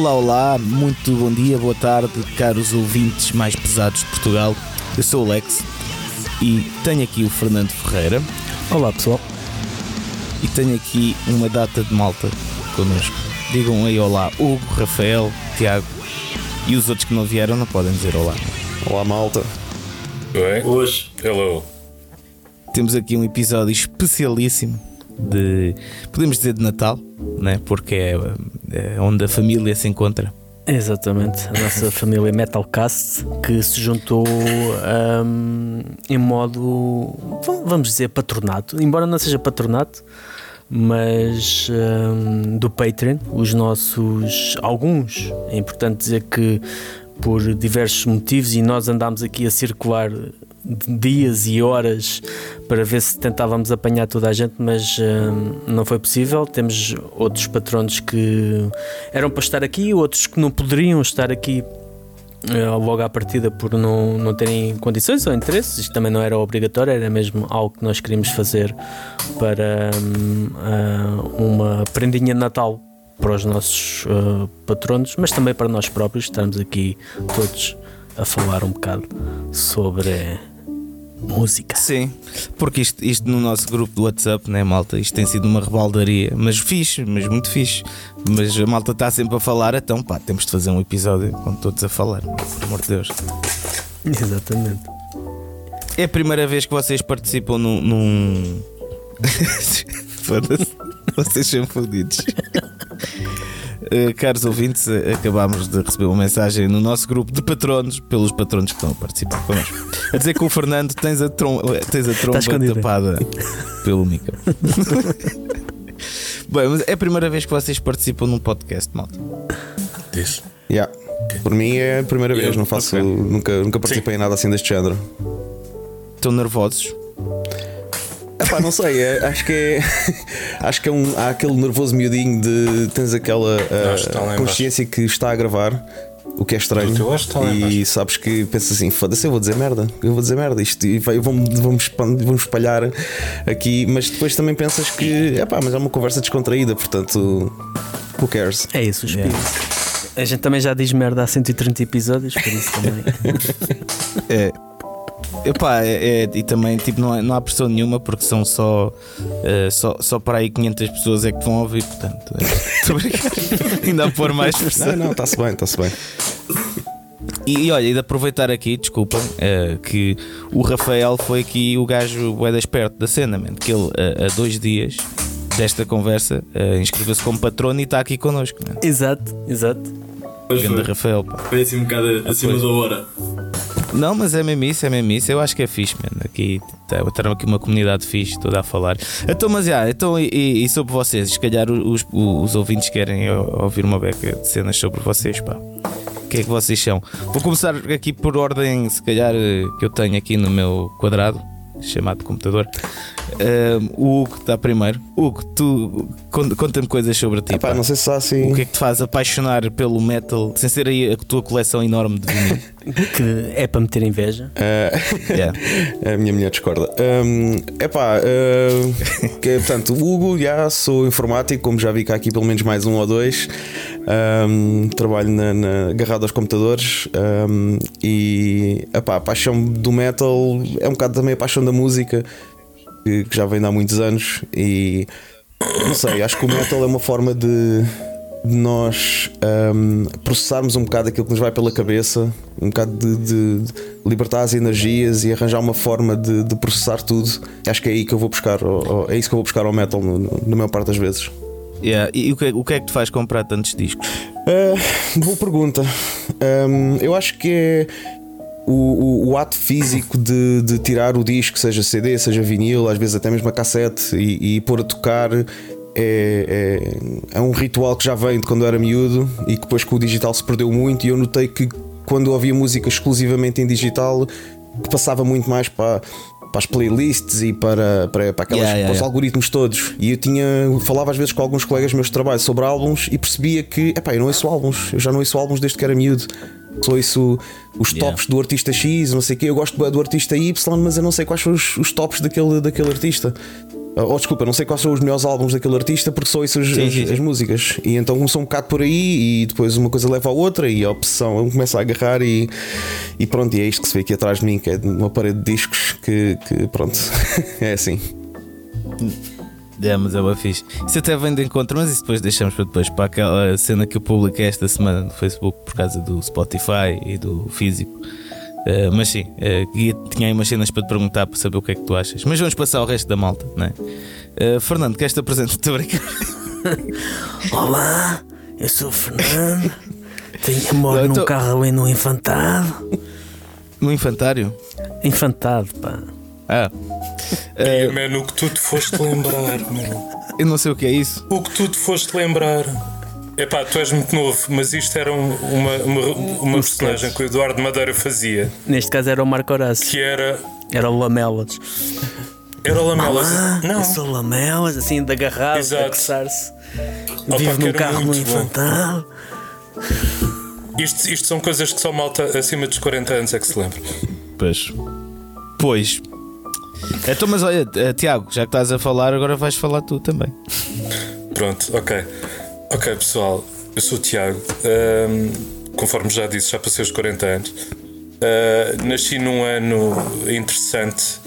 Olá, olá, muito bom dia, boa tarde, caros ouvintes mais pesados de Portugal. Eu sou o Lex e tenho aqui o Fernando Ferreira. Olá pessoal. E tenho aqui uma data de malta connosco. Digam aí olá, Hugo, Rafael, Tiago e os outros que não vieram não podem dizer olá. Olá malta. Oi. Hoje. Hello. Temos aqui um episódio especialíssimo de podemos dizer de Natal, né? porque é, é onde a família se encontra. Exatamente, a nossa família Metalcast que se juntou um, em modo, vamos dizer, patronato, embora não seja patronato, mas um, do Patreon, os nossos, alguns, é importante dizer que por diversos motivos e nós andámos aqui a circular dias e horas para ver se tentávamos apanhar toda a gente, mas uh, não foi possível. Temos outros patronos que eram para estar aqui, outros que não poderiam estar aqui uh, logo à partida por não, não terem condições ou interesses. Isto também não era obrigatório, era mesmo algo que nós queríamos fazer para uh, uma prendinha de Natal para os nossos patronos, mas também para nós próprios, estarmos aqui todos a falar um bocado sobre música. Sim, porque isto, isto no nosso grupo do WhatsApp, né, malta? Isto tem sido uma rebaldaria, mas fixe, mas muito fixe. Mas a malta está sempre a falar, então pá, temos de fazer um episódio com todos a falar, por amor de Deus. Exatamente. É a primeira vez que vocês participam num. num... Foda-se, vocês são fodidos. Uh, caros ouvintes, uh, acabámos de receber uma mensagem no nosso grupo de patronos, pelos patronos que estão a participar connosco, a dizer que o Fernando tens a, trom tens a tromba tapada pelo micro. Bem, mas é a primeira vez que vocês participam num podcast, malta. Isso. Yeah. Por mim é a primeira vez, não faço, okay. nunca, nunca participei Sim. em nada assim deste género. Estão nervosos? Epá, não sei, é, acho que é. acho que é um, há aquele nervoso miudinho de. tens aquela uh, consciência que está a gravar. O que é estranho. E sabes que pensas assim: foda-se, eu vou dizer merda. Eu vou dizer merda. Isto e vamos, vamos, vamos espalhar aqui. Mas depois também pensas que. Epá, mas é uma conversa descontraída, portanto. Who cares? É isso, os yeah. A gente também já diz merda há 130 episódios, por isso também. é. Epá, é, é, e também tipo, não, há, não há pressão nenhuma porque são só, uh, só, só para aí 500 pessoas é que vão ouvir, portanto, é, ainda a pôr mais pressão. Não, não, está-se bem, está-se bem. E, e, olha, e de aproveitar aqui, desculpem, uh, que o Rafael foi aqui o gajo bué esperto da cena, man, que ele uh, há dois dias desta conversa uh, inscreveu-se como patrono e está aqui connosco. Man. Exato, exato. Grande Rafael. Pá. Foi assim um bocado acima da hora. Não, mas é mesmo isso, é mesmo isso. Eu acho que é fixe, mano. Aqui está aqui uma comunidade fixe, toda a falar. Então, mas já, então, e, e, sobre vocês? Se calhar os, os, ouvintes querem ouvir uma beca de cenas sobre vocês, pá. O que é que vocês são? Vou começar aqui por ordem, se calhar, que eu tenho aqui no meu quadrado chamado computador. Uh, o Hugo está primeiro. Hugo, tu conta-me coisas sobre ti. Epá, não sei se assim. O que é que te faz apaixonar pelo metal sem ser aí a tua coleção enorme de vinil? que é para meter inveja. Uh, yeah. a minha mulher discorda. Um, epá, uh, que, portanto, Hugo, já sou informático, como já vi cá aqui pelo menos mais um ou dois. Um, trabalho na, na, agarrado aos computadores um, e epá, a paixão do metal é um bocado também a paixão da música que, que já vem há muitos anos e não sei, acho que o metal é uma forma de, de nós um, processarmos um bocado aquilo que nos vai pela cabeça, um bocado de, de, libertar as energias e arranjar uma forma de, de, processar tudo. Acho que é aí que eu vou buscar, ou, ou, é isso que eu vou buscar ao metal na maior parte das vezes. Yeah. E o que, o que é que te faz comprar tantos discos? Uh, boa pergunta. Um, eu acho que é o, o, o, ato físico de, de, tirar o disco, seja CD, seja vinil, às vezes até mesmo a cassete, e, e pôr a tocar. É, é, é, um ritual que já vem de quando eu era miúdo e que depois com o digital se perdeu muito. E eu notei que quando ouvia música exclusivamente em digital, passava muito mais para para as playlists e para, para, para, aquelas, yeah, yeah, para os yeah. algoritmos todos. E eu tinha falava às vezes com alguns colegas meus de trabalho sobre álbuns e percebia que epá, eu não ouço álbuns, eu já não ouço álbuns desde que era miúdo. Só ouço os tops do artista X, não sei o quê. Eu gosto do artista Y, mas eu não sei quais são os, os tops daquele, daquele artista. Ou desculpa, não sei quais são os melhores álbuns daquele artista porque só as, Sim, as- sim, sim. as músicas. E então começou um bocado por aí e depois uma coisa leva à outra e a opção começa a agarrar e, e pronto, e é isto que se vê aqui atrás de mim, que é uma parede de discos que, que pronto, é assim. É, mas é uma fixe. Isso até vem de encontro, mas isso depois deixamos para depois, para aquela cena que eu publiquei esta semana no Facebook por causa do Spotify e do físico. Eh, mas sim, e tinha aí umas cenas para te perguntar para saber o que é que tu achas. Mas vamos passar ao resto da malta, não é? Eh, Fernando, queres te apresentar? Estou. Olá, eu sou o Fernando. Tenho moro num tô- carro ali no Infantado. No infantário? Infantado, pá. Ah, É, mano, o que tu te foste lembrar, mano. eu não sei o que é isso. O que tu te foste lembrar. Epá, tu és muito novo, mas isto era um- uma, uma, uma Um personagem sketch. que o Eduardo Madeira fazia, Neste caso era o Marco Horácio. que era. Era o Lamelas. Era o Lamelas. Olá, Não, eu sou o Lamelas, assim, de agarrado, de Exato. coçar-se. Opa, Vivo num carro no muito bom. Infantado. isto, isto são coisas que só malta acima dos 40 anos é que se lembra. Pois. Pois. Então, mas olha, eh, Tiago, já que estás a falar, agora vais falar tu também. Pronto, ok. Ok, pessoal, eu sou o Tiago. Ahm, conforme já disse, já passei os 40 anos. Ah, nasci num ano interessante,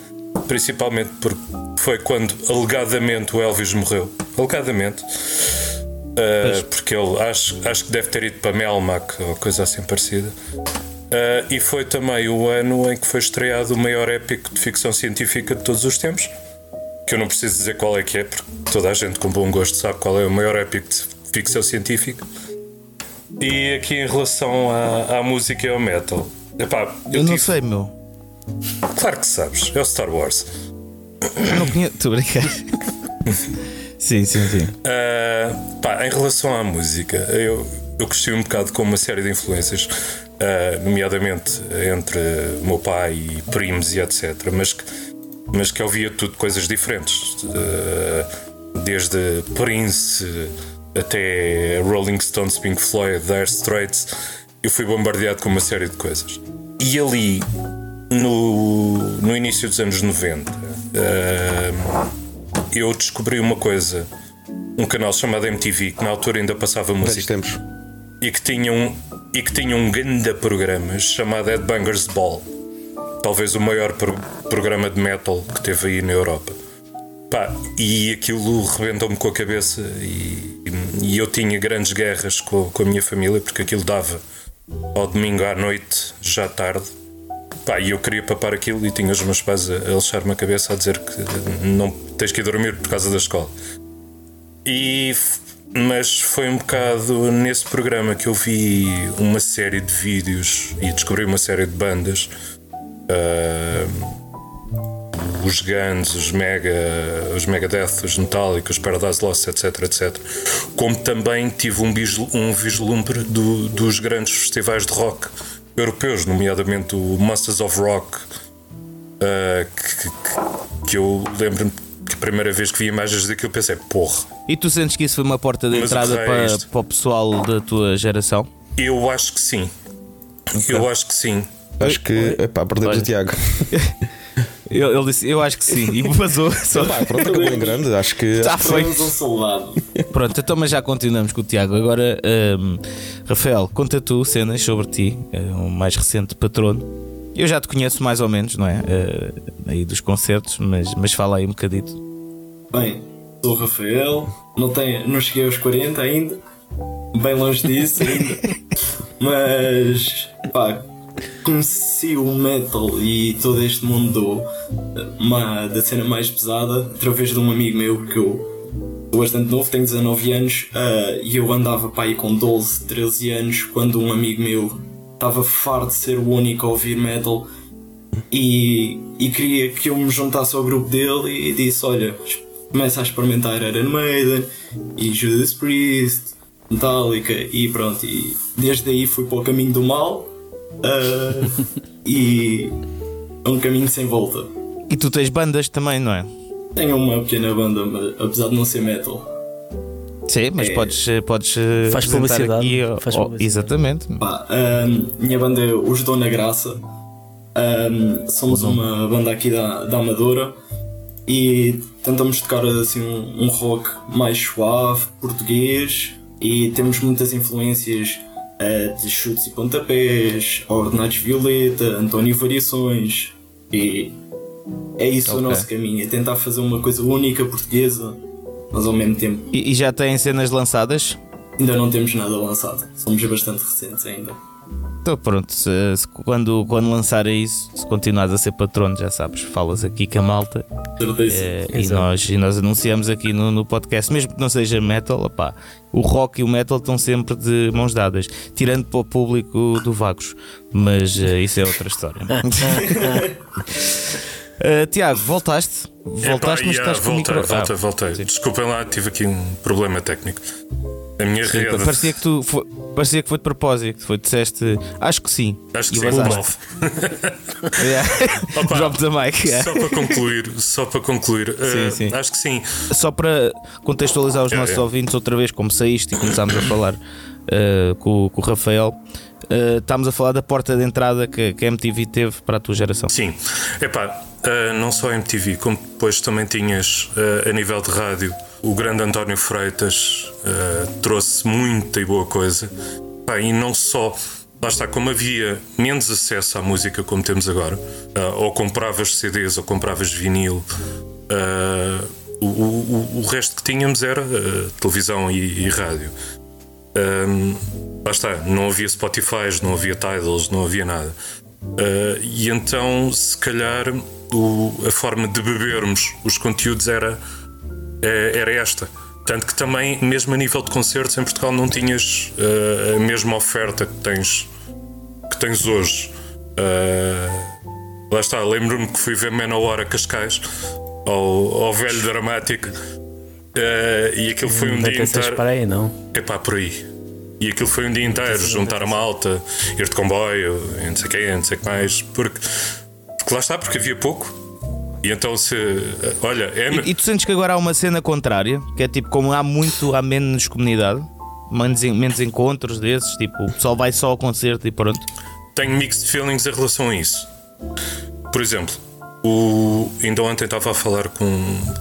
principalmente porque foi quando alegadamente o Elvis morreu. Alegadamente. Ah, porque ele acho, acho que deve ter ido para Melmac ou coisa assim parecida. Ah, e foi também o ano em que foi estreado o maior épico de ficção científica de todos os tempos que eu não preciso dizer qual é que é, porque toda a gente com bom gosto sabe qual é o maior épico de ficção científica. E aqui em relação à, à música e ao metal, epá, eu, Eu, não tive- sei, meu. Claro que sabes, é o Star Wars. Eu não conheço. Estou a brincar. sim, sim, sim. Ah, pá, em relação à música, eu, eu cresci um bocado com uma série de influências, ah, nomeadamente entre meu pai e primos e etc. Mas que, mas que eu via tudo coisas diferentes, ah, desde Prince até Rolling Stones, Pink Floyd, Dire Straits. Eu fui bombardeado com uma série de coisas. E ali, no, no início dos anos 90, ah, eu descobri uma coisa um canal chamado MTV que na altura ainda passava música e que tinha um, e que tinha um grande programa chamado Headbangers Ball. Talvez o maior pro- programa de metal que teve aí na Europa. Pá, e aquilo rebentou-me com a cabeça e, e eu tinha grandes guerras com, com a minha família porque aquilo dava ao domingo à noite, já tarde. Pá, e eu queria papar aquilo e tinha os meus pais a, a lixar-me a cabeça a dizer que não tens que ir dormir por causa da escola. E, mas foi um bocado nesse programa que eu vi uma série de vídeos e descobri uma série de bandas. ah, os Guns, os Mega, os Megadeth, os Metallica, os Paradise Lost, etc, etc. Como também tive um, um vislumbre do- dos grandes festivais de rock europeus, nomeadamente o Masters of Rock, ah, que, que- que eu lembro-me primeira vez que vi imagens daquilo pensei, porra, E tu sentes que isso foi uma porta de Mas entrada é para, para o pessoal da tua geração? eu acho que sim. Eu acho que sim. Acho que, epá, perdemos Olha. o Tiago. Eu, ele disse, eu acho que sim. E vazou. Só. Pá, pronto, acabou em grande. Acho que. Está feito. um soldado. Pronto, então mas já continuamos com o Tiago. Agora, hum, Rafael, conta tu cenas sobre ti, eh, o mais recente patrono. Eu já te conheço mais ou menos, não é? Eh, aí dos concertos, mas, mas fala aí um bocadito. Bem, sou o Rafael, não, tenho, não cheguei aos 40 ainda, bem longe disso ainda, mas pá, conheci o metal e todo este mundo do, uma, da cena mais pesada através de um amigo meu que eu sou bastante novo, tenho 19 anos ah, e eu andava pá, aí com 12, 13 anos quando um amigo meu estava farto de ser o único a ouvir metal e, e queria que eu me juntasse ao grupo dele e disse: Olha, começa a experimentar Iron Maiden e Judas Priest, Metallica e pronto. E desde aí fui para o caminho do mal ah, e é um caminho sem volta. E tu tens bandas também, não é? Tenho uma pequena banda, mas, apesar de não ser metal. Sim, mas É. podes, eh, podes eh, Faz publicidade, aqui, oh, faz oh, publicidade. exatamente. Pá, ahm, minha banda é Os Dona Graça. Ahm, somos uma banda aqui da, da Amadora e tentamos tocar assim um, um rock mais suave, português e temos muitas influências uh, de chutes e pontapés, Ordenados Violeta, António Variações e é isso okay. o nosso caminho, é tentar fazer uma coisa única portuguesa, mas ao mesmo tempo. E, e já têm cenas lançadas? Ainda não temos nada lançado, somos bastante recentes ainda. Então pronto, se, se, quando, quando lançar isso, se continuares a ser patrono, já sabes, falas aqui com a malta é, e, nós, e nós anunciamos aqui no, no podcast, mesmo que não seja metal, opá, o rock e o metal estão sempre de mãos dadas, tirando para o público do Vagos, mas uh, isso é outra história. Uh, Tiago, voltaste? Voltaste, Epá, mas yeah, estás voltei, com o micro... Voltei, ah, voltei. Desculpem lá, tive aqui um problema técnico. A minha sim, rede. Parecia que, tu, foi, parecia que foi de propósito. Foi, disseste, acho que sim. Acho que sim, vazaste. yeah. Drop the mic. Yeah. Só para concluir, só para concluir. Sim, uh, sim. Acho que sim. Só para contextualizar os yeah, nossos ouvintes outra vez, como saíste e começámos a falar uh, com, com o Rafael. Uh, estamos a falar da porta de entrada que, que a MTV teve para a tua geração. Sim, epá, uh, não só a MTV, como depois também tinhas uh, a nível de rádio o grande António Freitas uh, trouxe muita e boa coisa. E não só. Lá está, como havia menos acesso à música como temos agora, uh, ou compravas CDs ou compravas vinil, uh, o, o, o, resto que tínhamos era televisão e, e rádio. Um, lá está, não havia Spotify, não havia Tidals, não havia nada. e então, se calhar, o, a forma de bebermos os conteúdos era era esta. Tanto que também, mesmo a nível de concertos, em Portugal não tinhas uh, a mesma oferta que tens, que tens hoje. Uh, lá está, lembro-me que fui ver Manowar a Cascais, ao, ao velho dramático, uh, e aquilo foi um não dia inteiro. Para aí, não? É pá, por aí. E aquilo foi um dia inteiro, juntar a malta, ir de comboio, não sei o que, não sei o que mais, porque, porque lá está, porque havia pouco. E então se. Olha, é... e, e, tu sentes que agora há uma cena contrária, que é tipo, como há muito, há menos comunidade, menos, menos encontros desses, tipo, o pessoal vai só ao concerto e pronto. Tenho mixed feelings em relação a isso. Por exemplo, o, ainda ontem estava a falar com,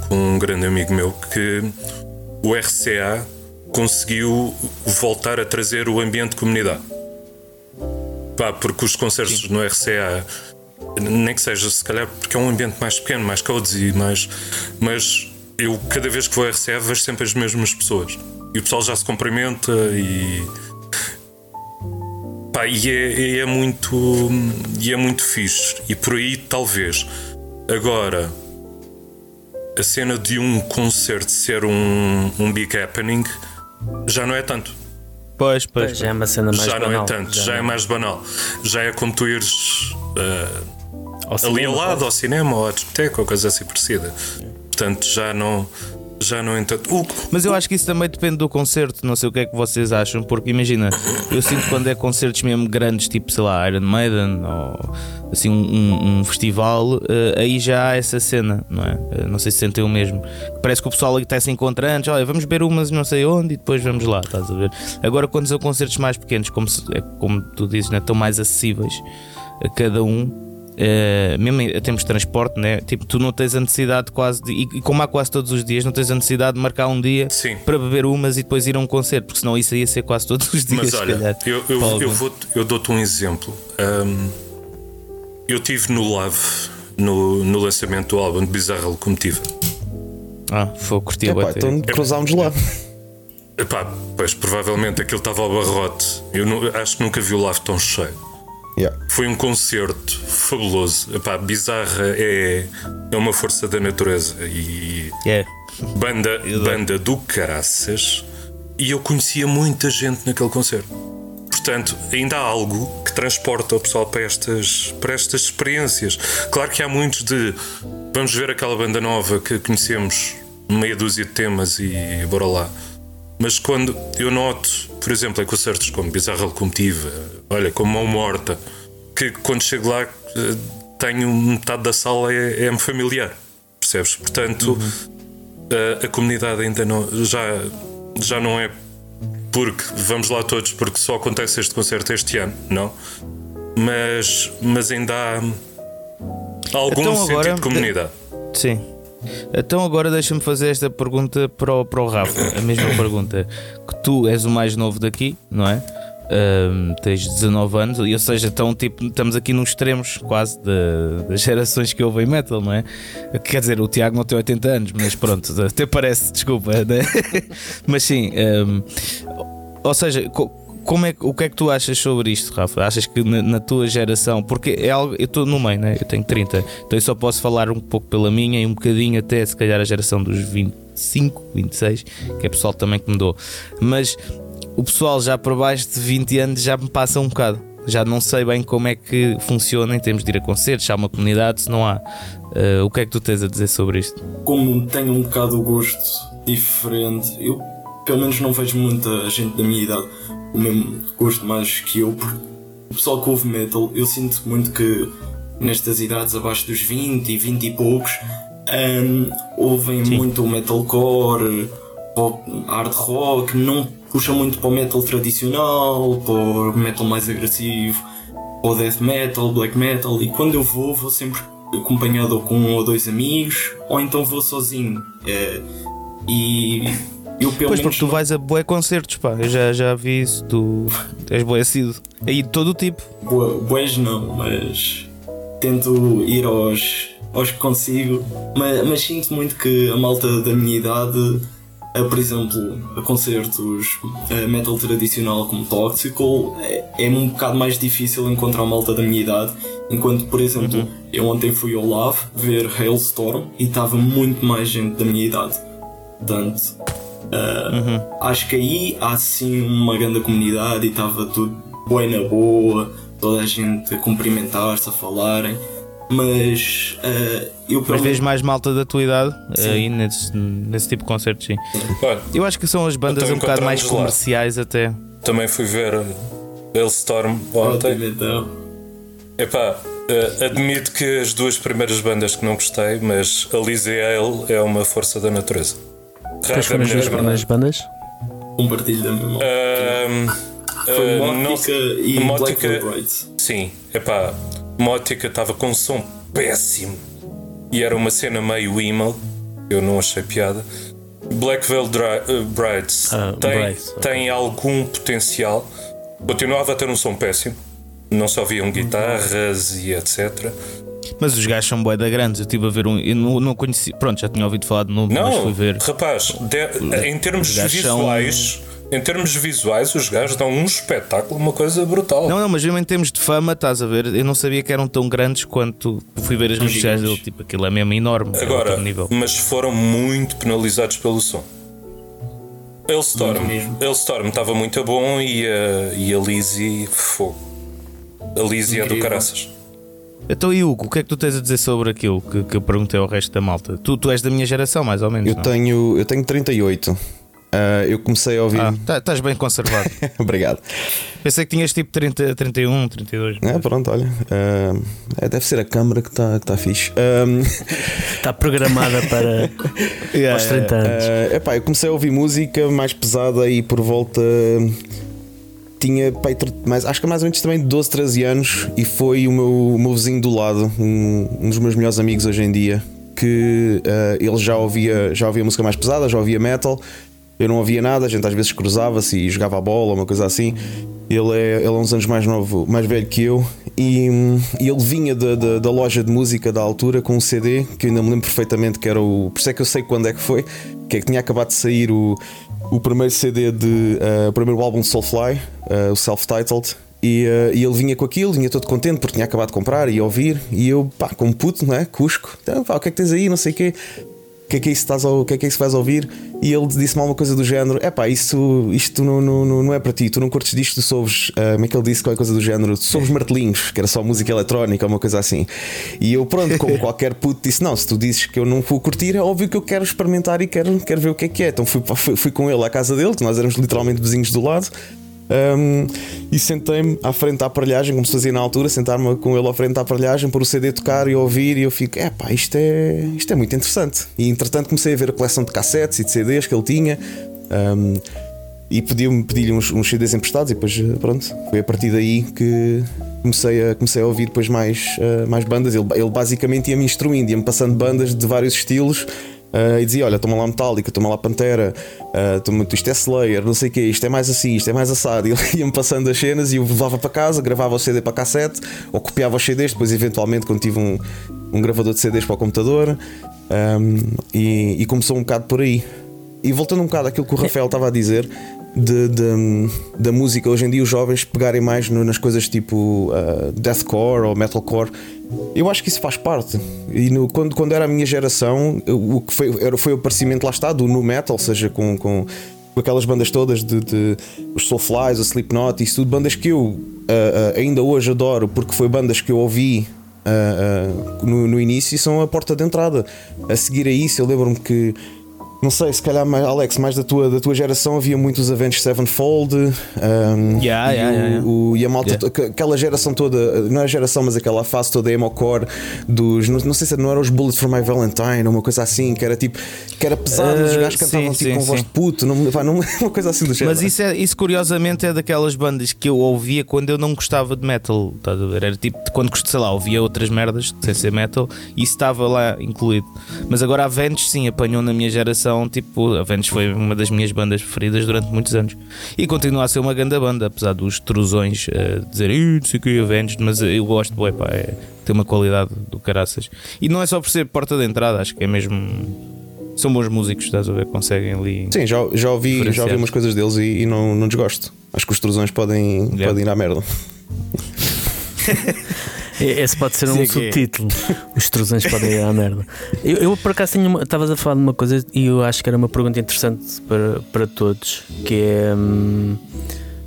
com um grande amigo meu que o RCA conseguiu voltar a trazer o ambiente de comunidade. Pá, porque os concertos Sim. no RCA nem que seja, se calhar, porque é um ambiente mais pequeno, mais cozy, mais. Mas eu, cada vez que vou a RCA, vejo sempre as mesmas pessoas. E o pessoal já se cumprimenta e. Pá, e é, e é muito. E é muito fixe. E por aí, talvez. Agora, a cena de um concerto ser um, um big happening já não é tanto. Pois, pois. Já é uma cena mais já banal. Já não é tanto, já, já é mais banal. Já é como tu ires uh, ao ali cinema, ao lado, ao cinema ou à discoteca ou coisa assim parecida. Portanto, já não. Já não entanto. Uh, Mas eu acho que isso também depende do concerto, não sei o que é que vocês acham, porque imagina, eu sinto quando é concertos mesmo grandes, tipo sei lá, Iron Maiden ou assim um, um festival, uh, aí já há essa cena, não é? Uh, não sei se sentem o mesmo. Parece que o pessoal está se encontrando antes, olha, vamos ver umas não sei onde e depois vamos lá, estás a ver? Agora, quando são concertos mais pequenos, como, se, é, como tu dizes, né, estão mais acessíveis a cada um Uh, mesmo em termos de transporte, né? tipo, tu não tens a necessidade quase de, e, como há quase todos os dias, não tens a necessidade de marcar um dia Sim. para beber umas e depois ir a um concerto, porque senão isso ia ser quase todos os dias. Mas olha, eu, eu, eu, vou, eu dou-te um exemplo. Um, eu tive no Love no, no lançamento do álbum de Bizarra Locomotiva. Ah, foi curtir a bater. Então cruzámos lá. Epá, pois provavelmente aquilo estava ao barrote. Eu não, acho que nunca vi o Love tão cheio. Yeah. Foi um concerto fabuloso. Epá, bizarra é, é uma força da natureza. E yeah. banda, banda do caraças. E eu conhecia muita gente naquele concerto. Portanto, ainda há algo que transporta o pessoal para estas, para estas experiências. Claro que há muitos de vamos ver aquela banda nova que conhecemos meia dúzia de temas e bora lá. Mas quando eu noto, por exemplo, em concertos como Bizarra Locomotiva, olha, como Mão Morta, que quando chego lá eh, tenho metade da sala é, é familiar, percebes? Portanto, uhum. a, a, comunidade ainda não, já, já não é porque vamos lá todos, porque só acontece este concerto este ano, não? Mas, mas ainda há algum então, agora, sentido de comunidade. Sim. Então agora deixa-me fazer esta pergunta para o, para o Rafa. A mesma pergunta. Que tu és o mais novo daqui, não é? Um, tens 19 anos, ou seja, então, tipo, estamos aqui nos extremos quase das gerações que ouvem metal, não é? Quer dizer, o Tiago não tem 80 anos, mas pronto, até parece, desculpa, né? mas sim, um, ou seja, como é, o que é que tu achas sobre isto, Rafa? Achas que na, na tua geração, porque é algo, eu estou no meio, né? eu tenho 30, então eu só posso falar um pouco pela minha e um bocadinho até se calhar a geração dos 25, 26, que é pessoal também que mudou, mas o pessoal já por baixo de 20 anos já me passa um bocado. Já não sei bem como é que funciona em termos de ir a concertos, há uma comunidade, se não há. Uh, o que é que tu tens a dizer sobre isto? Como tenho um bocado o gosto diferente, eu pelo menos não vejo muita gente da minha idade o mesmo gosto mais que eu, porque o pessoal que ouve metal, eu sinto muito que nestas idades abaixo dos 20 e 20 e poucos um, ouvem Sim. muito o metalcore, pop, hard rock, não puxam muito para o metal tradicional, para o metal mais agressivo, para o death metal, black metal, e quando eu vou, vou sempre acompanhado com um ou dois amigos, ou então vou sozinho. É, e eu, pelo pois, porque tu vais a boé concertos, pá. Eu já, já vi isso. Tu és boé assíduo. Aí de todo o tipo. Boés não, mas tento ir aos, aos que consigo. Mas, mas sinto muito que a malta da minha idade, a, por exemplo, a concertos a metal tradicional como Toxical, é, é, um bocado mais difícil encontrar a malta da minha idade. Enquanto, por exemplo, uhum. eu ontem fui ao Love ver Hailstorm e estava muito mais gente da minha idade. Portanto, Uh, uhum. Acho que aí há sim uma grande comunidade e estava tudo bem na boa, toda a gente a cumprimentar-se, a falarem. Mas uh, eu Mas vês mais malta da tua idade sim. aí nesse, nesse tipo de concertos, sim. Eu acho que são as bandas um bocado mais comerciais lá. até. Também fui ver Hailstorm ontem. Epá, uh, admito que as duas primeiras bandas que não gostei, mas a Lizzie Ale é uma força da natureza. Quais foram as duas primeiras bandas? Um partilho da mesma. Foi uh, Mótica e Mótica, Black Sim, epá, Mótica estava com um som péssimo e era uma cena meio emo, eu não achei piada. Black Veil uh, Brides ah, tem, Brides, okay. tem algum potencial, continuava a ter um som péssimo, não só haviam guitarras e etc. Mas os gajos são boeda grandes. Eu estive a ver um. Eu não, não conheci. Pronto, já tinha ouvido falar de novo, não, mas fui ver. Rapaz, de, em termos visuais. São... Em termos visuais, os gajos dão um espetáculo, uma coisa brutal. Não, não, mas mesmo em termos de fama, estás a ver? Eu não sabia que eram tão grandes quanto fui ver as redes sociais dele. Tipo, aquilo é mesmo enorme. É Agora, nível. mas foram muito penalizados pelo som. Elstorm, Elstorm estava muito bom e a, e a Lizzie, fogo. A Lizzie é do caraças. Então, e Hugo, o que é que tu tens a dizer sobre aquilo que, que eu perguntei ao resto da malta? Tu, tu és da minha geração, mais ou menos. Eu, tenho, eu tenho 38. Uh, ah, eu comecei a ouvir. Ah, tá, estás bem conservado. Obrigado. Pensei que tinhas tipo 30, 31, 32. É, pronto, olha. Uh, é, deve ser a câmara que está que tá fixe. Está programada para yeah, aos 30 anos. Uh, epá, eu comecei a ouvir música mais pesada aí por volta tinha mais, acho que mais ou menos também 12, 13 anos e foi o meu, o meu vizinho do lado, um, um, dos meus melhores amigos hoje em dia, que uh, ele já ouvia, já ouvia música mais pesada, já ouvia metal. Eu não ouvia nada, a gente às vezes cruzava-se e jogava a bola, uma coisa assim. Ele é, ele é uns anos mais novo, mais velho que eu, e, e ele vinha da, da, da, loja de música da altura com um CD que eu ainda me lembro perfeitamente que era o. Por isso é que eu sei quando é que foi, que é que tinha acabado de sair o, o primeiro CD de. Uh, o primeiro álbum de Soulfly, uh, o self-titled. E, uh, e, ele vinha com aquilo, vinha todo contente porque tinha acabado de comprar e ouvir. E eu, pá, como puto, não é? Cusco, então, pá, o que é que tens aí? Não sei o quê que é que é isso estás a, o que é que isso vais ouvir? E ele disse-me alguma coisa do género: é pá, isso, isto não, não, não é para ti, tu não curtes disto, tu soubes, uh, como é que ele disse? Qualquer coisa do género, tu soubes martelinhos, que era só música eletrónica, uma coisa assim. E eu, pronto, como qualquer puto, disse: não, se tu dizes que eu não vou curtir, é óbvio que eu quero experimentar e quero, quero ver o que é que é. Então fui, fui, fui com ele à casa dele, que nós éramos literalmente vizinhos do lado. Um, e sentei-me à frente da aparelhagem, como se fazia na altura, sentar-me com ele à frente da aparelhagem, para o CD tocar e ouvir, e eu fico, é pá, isto é, isto é muito interessante. E entretanto comecei a ver a coleção de cassetes e de CDs que ele tinha. Um, e pedi-lhe pedi uns, uns CDs emprestados e depois pronto, foi a partir daí que comecei a, comecei a ouvir depois mais, uh, mais bandas. Ele, ele basicamente ia-me instruindo, ia-me passando bandas de vários estilos. Uh, e dizia: Olha, toma lá Metallica, toma lá Pantera, uh, toma, isto é Slayer, não sei o que, isto é mais assim, isto é mais assado. E ele ia-me passando as cenas e eu levava para casa, gravava o CD para cassete ou copiava os CDs. Depois, eventualmente, quando tive um, um gravador de CDs para o computador, um, e, e começou um bocado por aí. E voltando um bocado àquilo que o Rafael estava a dizer, de, de, da música hoje em dia os jovens pegarem mais nas coisas tipo uh, deathcore ou metalcore eu acho que isso faz parte. E no, quando, quando era a minha geração o que foi, era, foi o aparecimento lá está do nu metal seja com, com, com aquelas bandas todas de, de os Soulflies, o Slipknot isso tudo bandas que eu uh, uh, ainda hoje adoro porque foi bandas que eu ouvi no, no início e são a porta de entrada. A seguir a isso eu lembro-me que não sei, se calhar, Alex, mais da tua, da tua geração havia muitos Avenged Sevenfold um, yeah, e, yeah, o, yeah. O, e a malta, aquela geração toda, não é a geração, mas aquela fase toda emo-core dos, não, não, sei se não era os Bullets for My Valentine ou uma coisa assim, que era tipo, que era pesado, uh, os gajos cantavam sim, tipo, sim, com sim. voz de puto, não, vai, não, uma coisa assim do género. Mas isso, é, isso curiosamente é daquelas bandas que eu ouvia quando eu não gostava de metal, estás a ver? Era tipo, quando, sei lá, ouvia outras merdas sem ser metal e isso estava lá incluído. Mas agora a Avenged sim apanhou na minha geração, tipo, Avenged foi uma das minhas bandas preferidas durante muitos anos. E continua a ser uma grande banda, apesar dos trusões uh, dizerem não sei o que Avenged, mas eu gosto, boy, pá, é, tem uma qualidade do caraças. E não é só por ser porta de entrada, acho que é mesmo. São bons músicos, estás a ver? Conseguem ali. Sim, já, já, ouvi, já ouvi umas coisas deles e, e não, não desgosto. Acho que os trusões podem, yeah. podem ir à merda. Esse pode ser um Sim, subtítulo. Os trusões podem ir à merda. Eu, eu por acaso estavas a falar de uma coisa e eu acho que era uma pergunta interessante para, para todos, que é hum,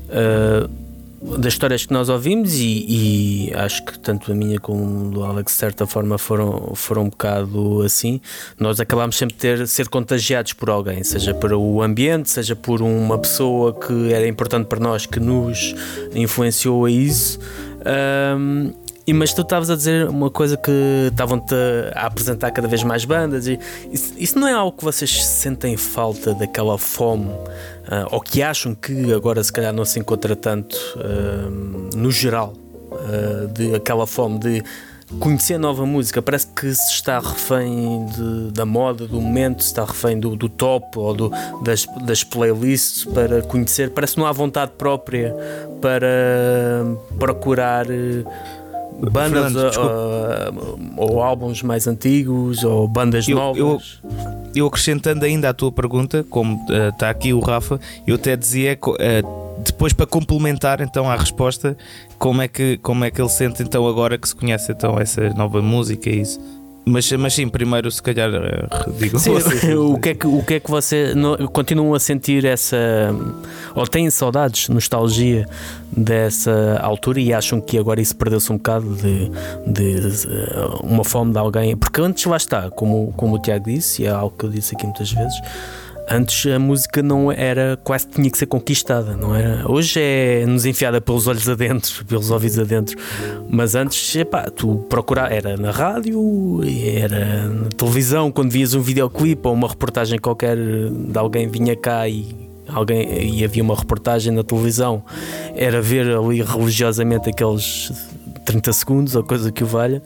uh, das histórias que nós ouvimos e, e, acho que tanto a minha como do Alex de certa forma foram, foram um bocado assim. Nós acabámos sempre ter, ser contagiados por alguém, seja por o ambiente, seja por uma pessoa que era importante para nós que nos influenciou a isso. Um, e, mas tu estavas a dizer uma coisa que estavam-te a apresentar cada vez mais bandas. E isso, isso, não é algo que vocês sentem falta daquela fome? Uh, ou que acham que agora se calhar não se encontra tanto uh, no geral? Uh, de aquela fome de conhecer nova música. Parece que se está refém de, da moda, do momento, se está refém do, do top ou do, das, das playlists para conhecer. Parece que não há vontade própria para procurar bandas Fernando, uh, ou álbuns mais antigos ou bandas eu, novas. Eu, eu, acrescentando ainda a tua pergunta, como está uh, aqui o Rafa, eu até dizia uh, depois para complementar então a resposta, como é que como é que ele sente então agora que se conhece então essa nova música e isso. Mas, mas sim, primeiro se calhar eh, digo sim, o, que é que, o que é que você continuam a sentir essa ou têm saudades, nostalgia dessa altura e acham que agora isso perdeu-se um bocado de, de, de, uma fome de alguém? Porque antes lá está, como, como o Tiago disse, e é algo que eu disse aqui muitas vezes, Antes a música não era, quase tinha que ser conquistada, não era? Hoje é nos enfiada pelos olhos adentro, pelos ouvidos adentro, mas antes, epá, tu procurar, era na rádio, era na televisão, quando vias um videoclipe ou uma reportagem qualquer de alguém vinha cá e alguém e havia uma reportagem na televisão, era ver ali religiosamente aqueles 30 segundos ou coisa que o valha.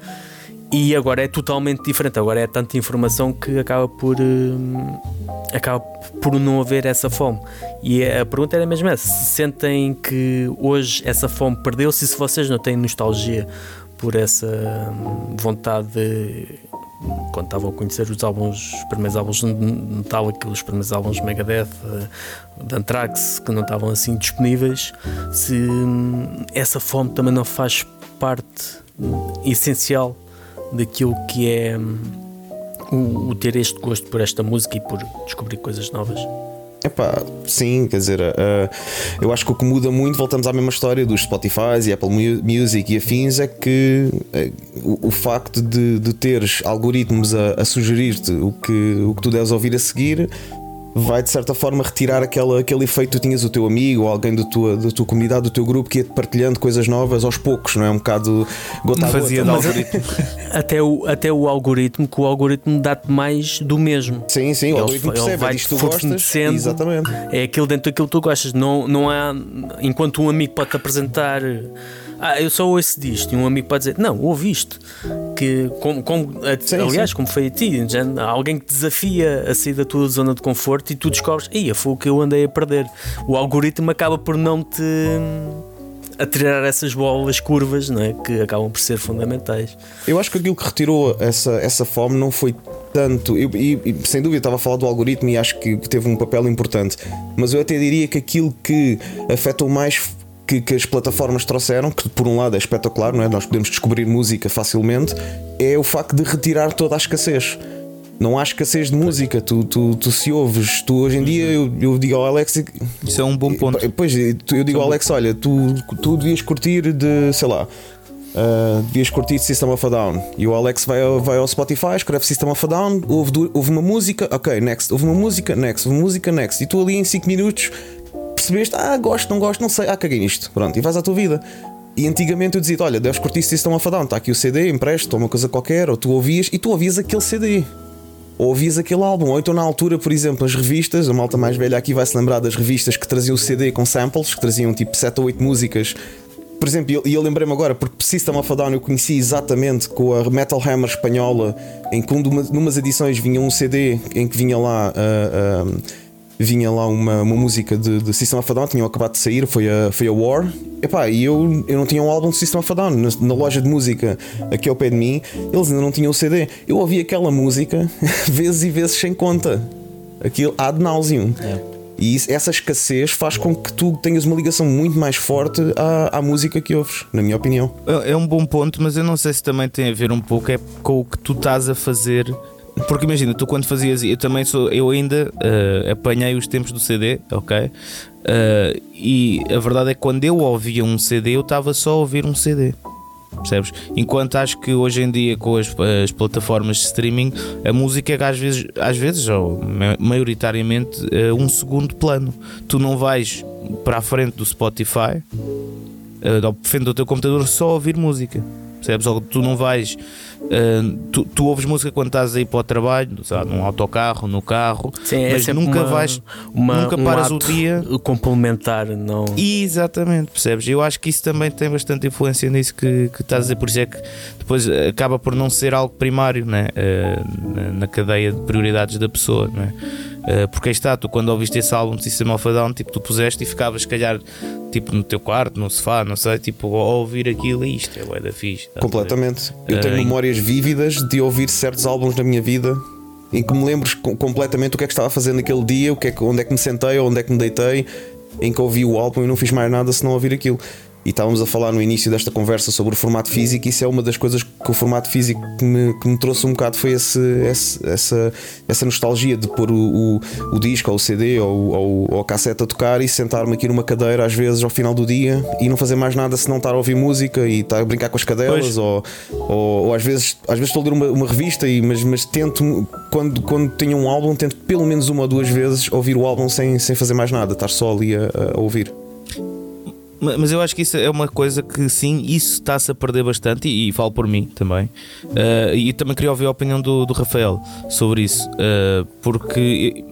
E agora é totalmente diferente. Agora é tanta informação que acaba por uh, acaba por não haver essa fome. E a pergunta era mesmo essa: se sentem que hoje essa fome perdeu-se e se vocês não têm nostalgia por essa hum, vontade de quando estavam a conhecer os álbuns, os primeiros álbuns de Metallica, os primeiros álbuns de Megadeth, eh, de Anthrax, que não estavam assim disponíveis, se hum, essa fome também não faz parte essencial daquilo que é hum, o, o, ter este gosto por esta música e por descobrir coisas novas? Epá, sim, quer dizer, uh, eu acho que o que muda muito, voltamos à mesma história dos Spotify e Apple Music e afins, é que uh, o, o, facto de, de teres algoritmos a, a sugerir-te o que, o que tu deves ouvir a seguir vai de certa forma retirar aquela, aquele efeito que tu tinhas o teu amigo ou alguém da tua, da tua comunidade, do teu grupo que ia partilhando coisas novas aos poucos, não é? Um bocado gota a Fazia de gota. algoritmo. Até o, até o algoritmo, que o algoritmo dá-te mais do mesmo. Sim, sim, o Ele- algoritmo ele percebe, é vai disto que tu gostas. Exatamente. É aquilo dentro daquilo que tu gostas. Não, não há. Enquanto um amigo pode te apresentar. Ah, eu só ouço disto. E um amigo pode dizer, não, ouve isto. Que, como, como, a- Sim, aliás, sim. como foi a ti, já, alguém que desafia a sair da tua zona de conforto e tu descobres, ia, foi o que eu andei a perder. O algoritmo acaba por não te a tirar essas bolas curvas não é? que acabam por ser fundamentais. Eu acho que aquilo que retirou essa, essa fome não foi tanto. eu- e, e, sem dúvida estava a falar do algoritmo e acho que teve um papel importante. Mas eu até diria que aquilo que afetou mais que, que as plataformas trouxeram, que por um lado é espetacular, não é? Nós podemos descobrir música facilmente, é o facto de retirar toda a escassez. Não há escassez de música, tu, tu, tu se ouves, tu hoje em dia eu, eu digo ao Alex Isso é um bom ponto. Pois, eu digo ao Alex: olha, tu, tu devias curtir de, sei lá, uh, devias curtir de System of a Down. E o Alex vai, ao- vai ao Spotify, escreve System of a Down, ouve, ouve uma música, ok, next, ouve uma música, next, ouve uma música, next. E tu ali em 5 minutos percebeste, ah, gosto, não gosto, não sei, ah, caguei nisto. Pronto, e vais à tua vida. E antigamente eu dizia: olha, deves curtir System of a Down, está aqui o CD, empresta, ou uma coisa qualquer, ou tu ouvias, e tu ouvias aquele CD ou ouvias aquele álbum, ou então na altura, por exemplo, as revistas, a malta mais velha aqui vai se lembrar das revistas que traziam o CD com samples, que traziam tipo 7 ou 8 músicas. Por exemplo, e eu, eu lembrei-me agora, porque System of a Down eu conheci exatamente com a Metal Hammer espanhola, em que um numas edições vinha um CD em que vinha lá. ah, ah, vinha lá uma, uma música de, de System of a Down, tinham acabado de sair, foi a, foi a War. Epá, e eu, eu não tinha um álbum de System of a Down. Na, na loja de música aqui ao pé de mim, eles ainda não tinham o CD. Eu ouvi aquela música vezes e vezes sem conta. Aquilo ad nauseum. E isso- essa escassez faz com que tu tenhas uma ligação muito mais forte à, à música que ouves, na minha opinião. É é um bom ponto, mas eu não sei se também tem a ver um pouco é com o que tu estás a fazer. Porque imagina, tu quando fazias, eu também sou, eu ainda eh, apanhei os tempos do CD, ok? Eh, e a verdade é que quando eu ouvia um CD, eu estava só a ouvir um CD. Percebes? Enquanto acho que hoje em dia com as, as plataformas de streaming a música é às vezes, às vezes ou ma- maioritariamente é um segundo plano. Tu não vais para a frente do Spotify uh, frente do teu computador só ouvir música. Percebes? Ou tu não vais. Uh, tu, tu ouves música quando estás aí para o trabalho, lá, num autocarro, no carro, Sim, é mas sempre nunca uma- vais. uma- nunca um paras o dia. complementar, não. Exatamente, percebes? Eu acho que isso também tem bastante influência nisso que, que estás a dizer, por isso é que depois acaba por não ser algo primário né? Eh, na, na cadeia de prioridades da pessoa, não é? Eh, porque aí está, tu quando ouviste esse álbum de System of a Down, tipo, tu puseste e ficavas, se calhar, tipo, no teu quarto, no sofá, não sei, tipo, a ouvir aquilo e isto é bué da fixe. Completamente. Eu tenho Eh, memórias vívidas de ouvir certos álbuns na minha vida em que me lembro com- completamente o que é que estava a fazer naquele dia, o que é que, onde é que me sentei onde é que me deitei, em que ouvi o álbum e não fiz mais nada se não ouvir aquilo. E estávamos a falar no início desta conversa sobre o formato físico, e isso é uma das coisas que o formato físico que me, que me trouxe um bocado foi esse, esse- essa, essa nostalgia de pôr o, o, o disco ou o CD ou, ou, ou a cassete a tocar e sentar-me aqui numa cadeira às vezes ao final do dia e não fazer mais nada senão estar a ouvir música e estar a brincar com as cadelas Pois. ou, ou, ou às vezes às vezes estou a ler uma, uma revista e, mas, mas tento quando, quando tenho um álbum tento pelo menos uma ou duas vezes ouvir o álbum sem, sem fazer mais nada, estar só ali a, a ouvir. Ma- Mas eu acho que isso é uma coisa que sim, isso está-se a perder bastante e, e falo por mim também. Uh, e também queria ouvir a opinião do, do Rafael sobre isso, uh, porque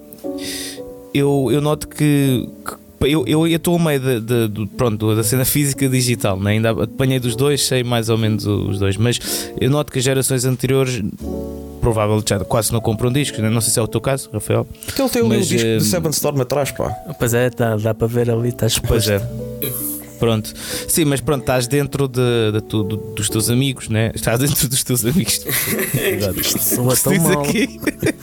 eu, eu noto que. que eu, eu eu estou ao meio de, de- do- pronto, da cena física e digital, né? ainda apanhei dos dois, sei mais ou menos os dois, mas eu noto que as gerações anteriores provavelmente já quase não compram discos, né? não sei se é o teu caso, Rafael. Porque ele tem ali o disco eh, de Seven Storm atrás, pá. Pois é, dá, dá para ver ali, estás Pois exposto. é. Pronto, sim, mas pronto, estás dentro de, de tu- do- dos teus amigos, né? Estás dentro dos teus amigos. Soa tão mal. aqui.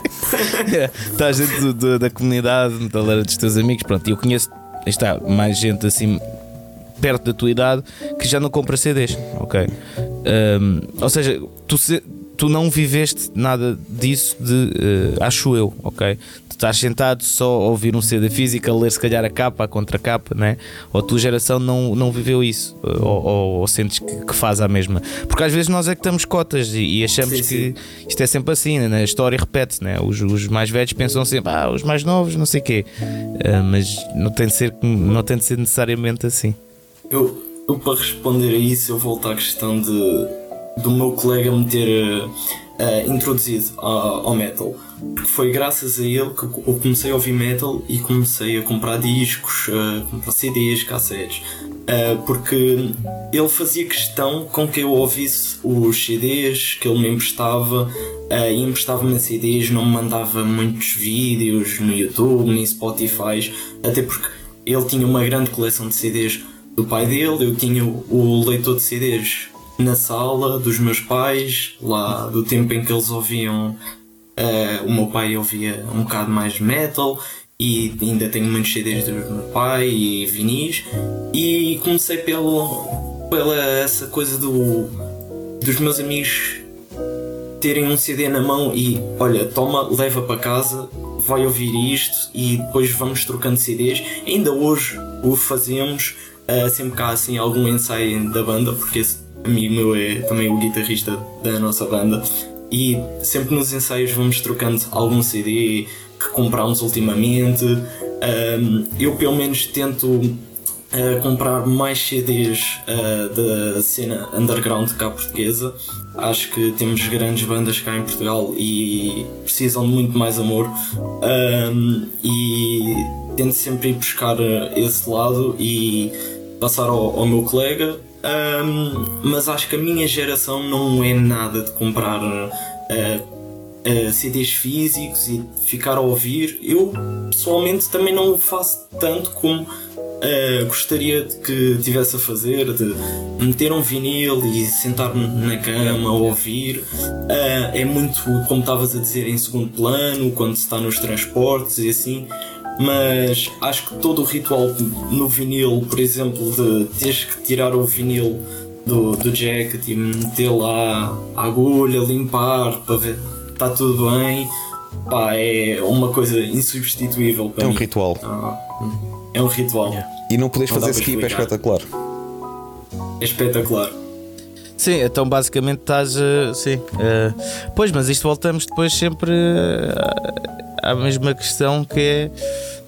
É, estás dentro do- do- da comunidade, da galera dos teus amigos. Pronto, e eu conheço, está, mais gente assim perto da tua idade que já não compra CDs, ok? Ahm, ou seja, tu, se- tu não viveste nada disso de uh, acho eu, ok? Tu estás sentado só a ouvir um CD físico, a ler se calhar a capa, a contracapa, né? Ou a tua geração não, não viveu isso, ou, ou, ou, sentes que, que, faz a mesma. Porque às vezes nós é que estamos cotas e, e achamos sim, que sim. isto é sempre assim, né? a história repete-se, né? Os, os, mais velhos pensam sempre, ah, os mais novos, não sei o quê, uh, mas não tem, de ser, não tem de ser necessariamente assim. Eu, eu, para responder a isso, eu volto à questão de do meu colega me ter uh, introduzido ao, ao, metal. Porque foi graças a ele que eu comecei a ouvir metal e comecei a comprar discos, uh, comprar CDs, cassetes. Uh, porque ele fazia questão com que eu ouvisse os CDs que ele me emprestava uh, e emprestava-me CDs, não me mandava muitos vídeos no YouTube nem Spotify, até porque ele tinha uma grande coleção de CDs do pai dele, eu tinha o leitor de CDs na sala dos meus pais, lá do tempo em que eles ouviam. Uh, o meu pai ouvia um bocado mais metal e ainda tenho muitos CDs do meu pai e vinis. E comecei pelo, pela essa coisa do, dos meus amigos terem um CD na mão e olha, toma, leva para casa, vai ouvir isto e depois vamos trocando CDs. Ainda hoje o fazemos, uh, sempre cá assim algum ensaio da banda, porque amigo meu é também o guitarrista da nossa banda e sempre nos ensaios vamos trocando algum CD que comprámos ultimamente. Um, eu pelo menos tento uh, comprar mais CDs uh, da cena underground cá portuguesa. Acho que temos grandes bandas cá em Portugal e precisam de muito mais amor. Um, e tento sempre ir buscar esse lado e passar ao, ao meu colega um, mas acho que a minha geração não é nada de comprar uh, uh, CDs físicos e ficar a ouvir. Eu pessoalmente também não o faço tanto como uh, gostaria de que tivesse a fazer, de meter um vinil e sentar-me na cama a ouvir. é muito, como estavas a dizer, em segundo plano, quando se está nos transportes e assim mas acho que todo o ritual no vinil, por exemplo, de teres que tirar o vinil do, do jacket e meter lá a agulha, limpar para ver está tudo bem, pá, é uma coisa insubstituível para É um mim. ritual. Ah, é um ritual. Yeah. E não podes fazer skip, é espetacular. É espetacular. Sim, então basicamente estás. Uh, sim. Uh, pois, mas isto voltamos depois sempre uh, à mesma questão que é.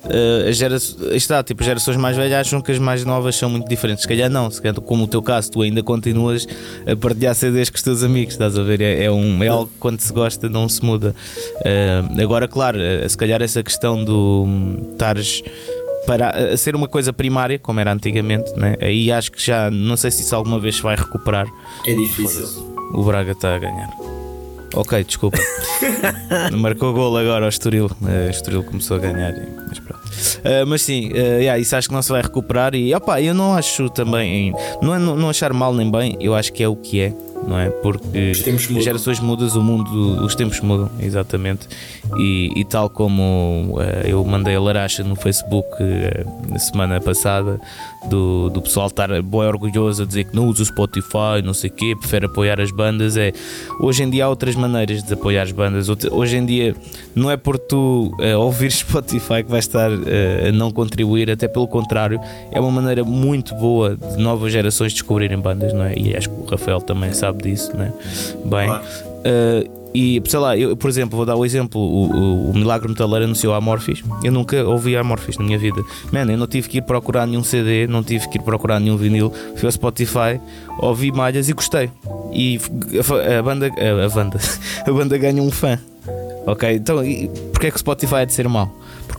Uh, gera, está, tipo, gerações mais velhas acham que as mais novas são muito diferentes. Se calhar não, se calhar, como o teu caso, tu ainda continuas a partilhar CDs com os teus amigos, estás a ver? É, é um, é algo que quando se gosta não se muda. Uh, agora, claro, uh, se calhar essa questão do um, estares para a ser uma coisa primária, como era antigamente, né? aí acho que já não sei se isso alguma vez se vai recuperar. É difícil. O Braga está a ganhar. Ok, desculpa. Marcou gol agora ao Estoril. Uh, o Estoril começou a ganhar. Mas pronto. Uh, mas sim, uh, yeah, isso acho que não se vai recuperar. E opa, eu não acho também. Não é não achar mal nem bem, eu acho que é o que é não é? Porque as gerações mudam, o mundo, os tempos mudam, exatamente. E, e tal como uh, eu mandei a laracha no Facebook uh, na semana passada do, do pessoal estar bem orgulhoso a dizer que não usa o Spotify, não sei o quê, prefere apoiar as bandas. É, hoje em dia há outras maneiras de apoiar as bandas. Hoje em dia não é por tu uh, ouvir Spotify que vais estar uh, a não contribuir, até pelo contrário, é uma maneira muito boa de novas gerações descobrirem bandas, não é? E acho que o Rafael também sabe disso, né? Bem. Uh, e sei lá, eu, por exemplo, vou dar o exemplo: o, o, o Milagre Metaleiro anunciou a Amorphis. Eu nunca ouvi a Amorphis na minha vida. Mano, eu não tive que ir procurar nenhum CD, não tive que ir procurar nenhum vinil. Fui ao Spotify, ouvi malhas e gostei. E a, a banda, a, a, banda, a banda ganha um fã. Ok? Então, porquê é que o Spotify é de ser mau?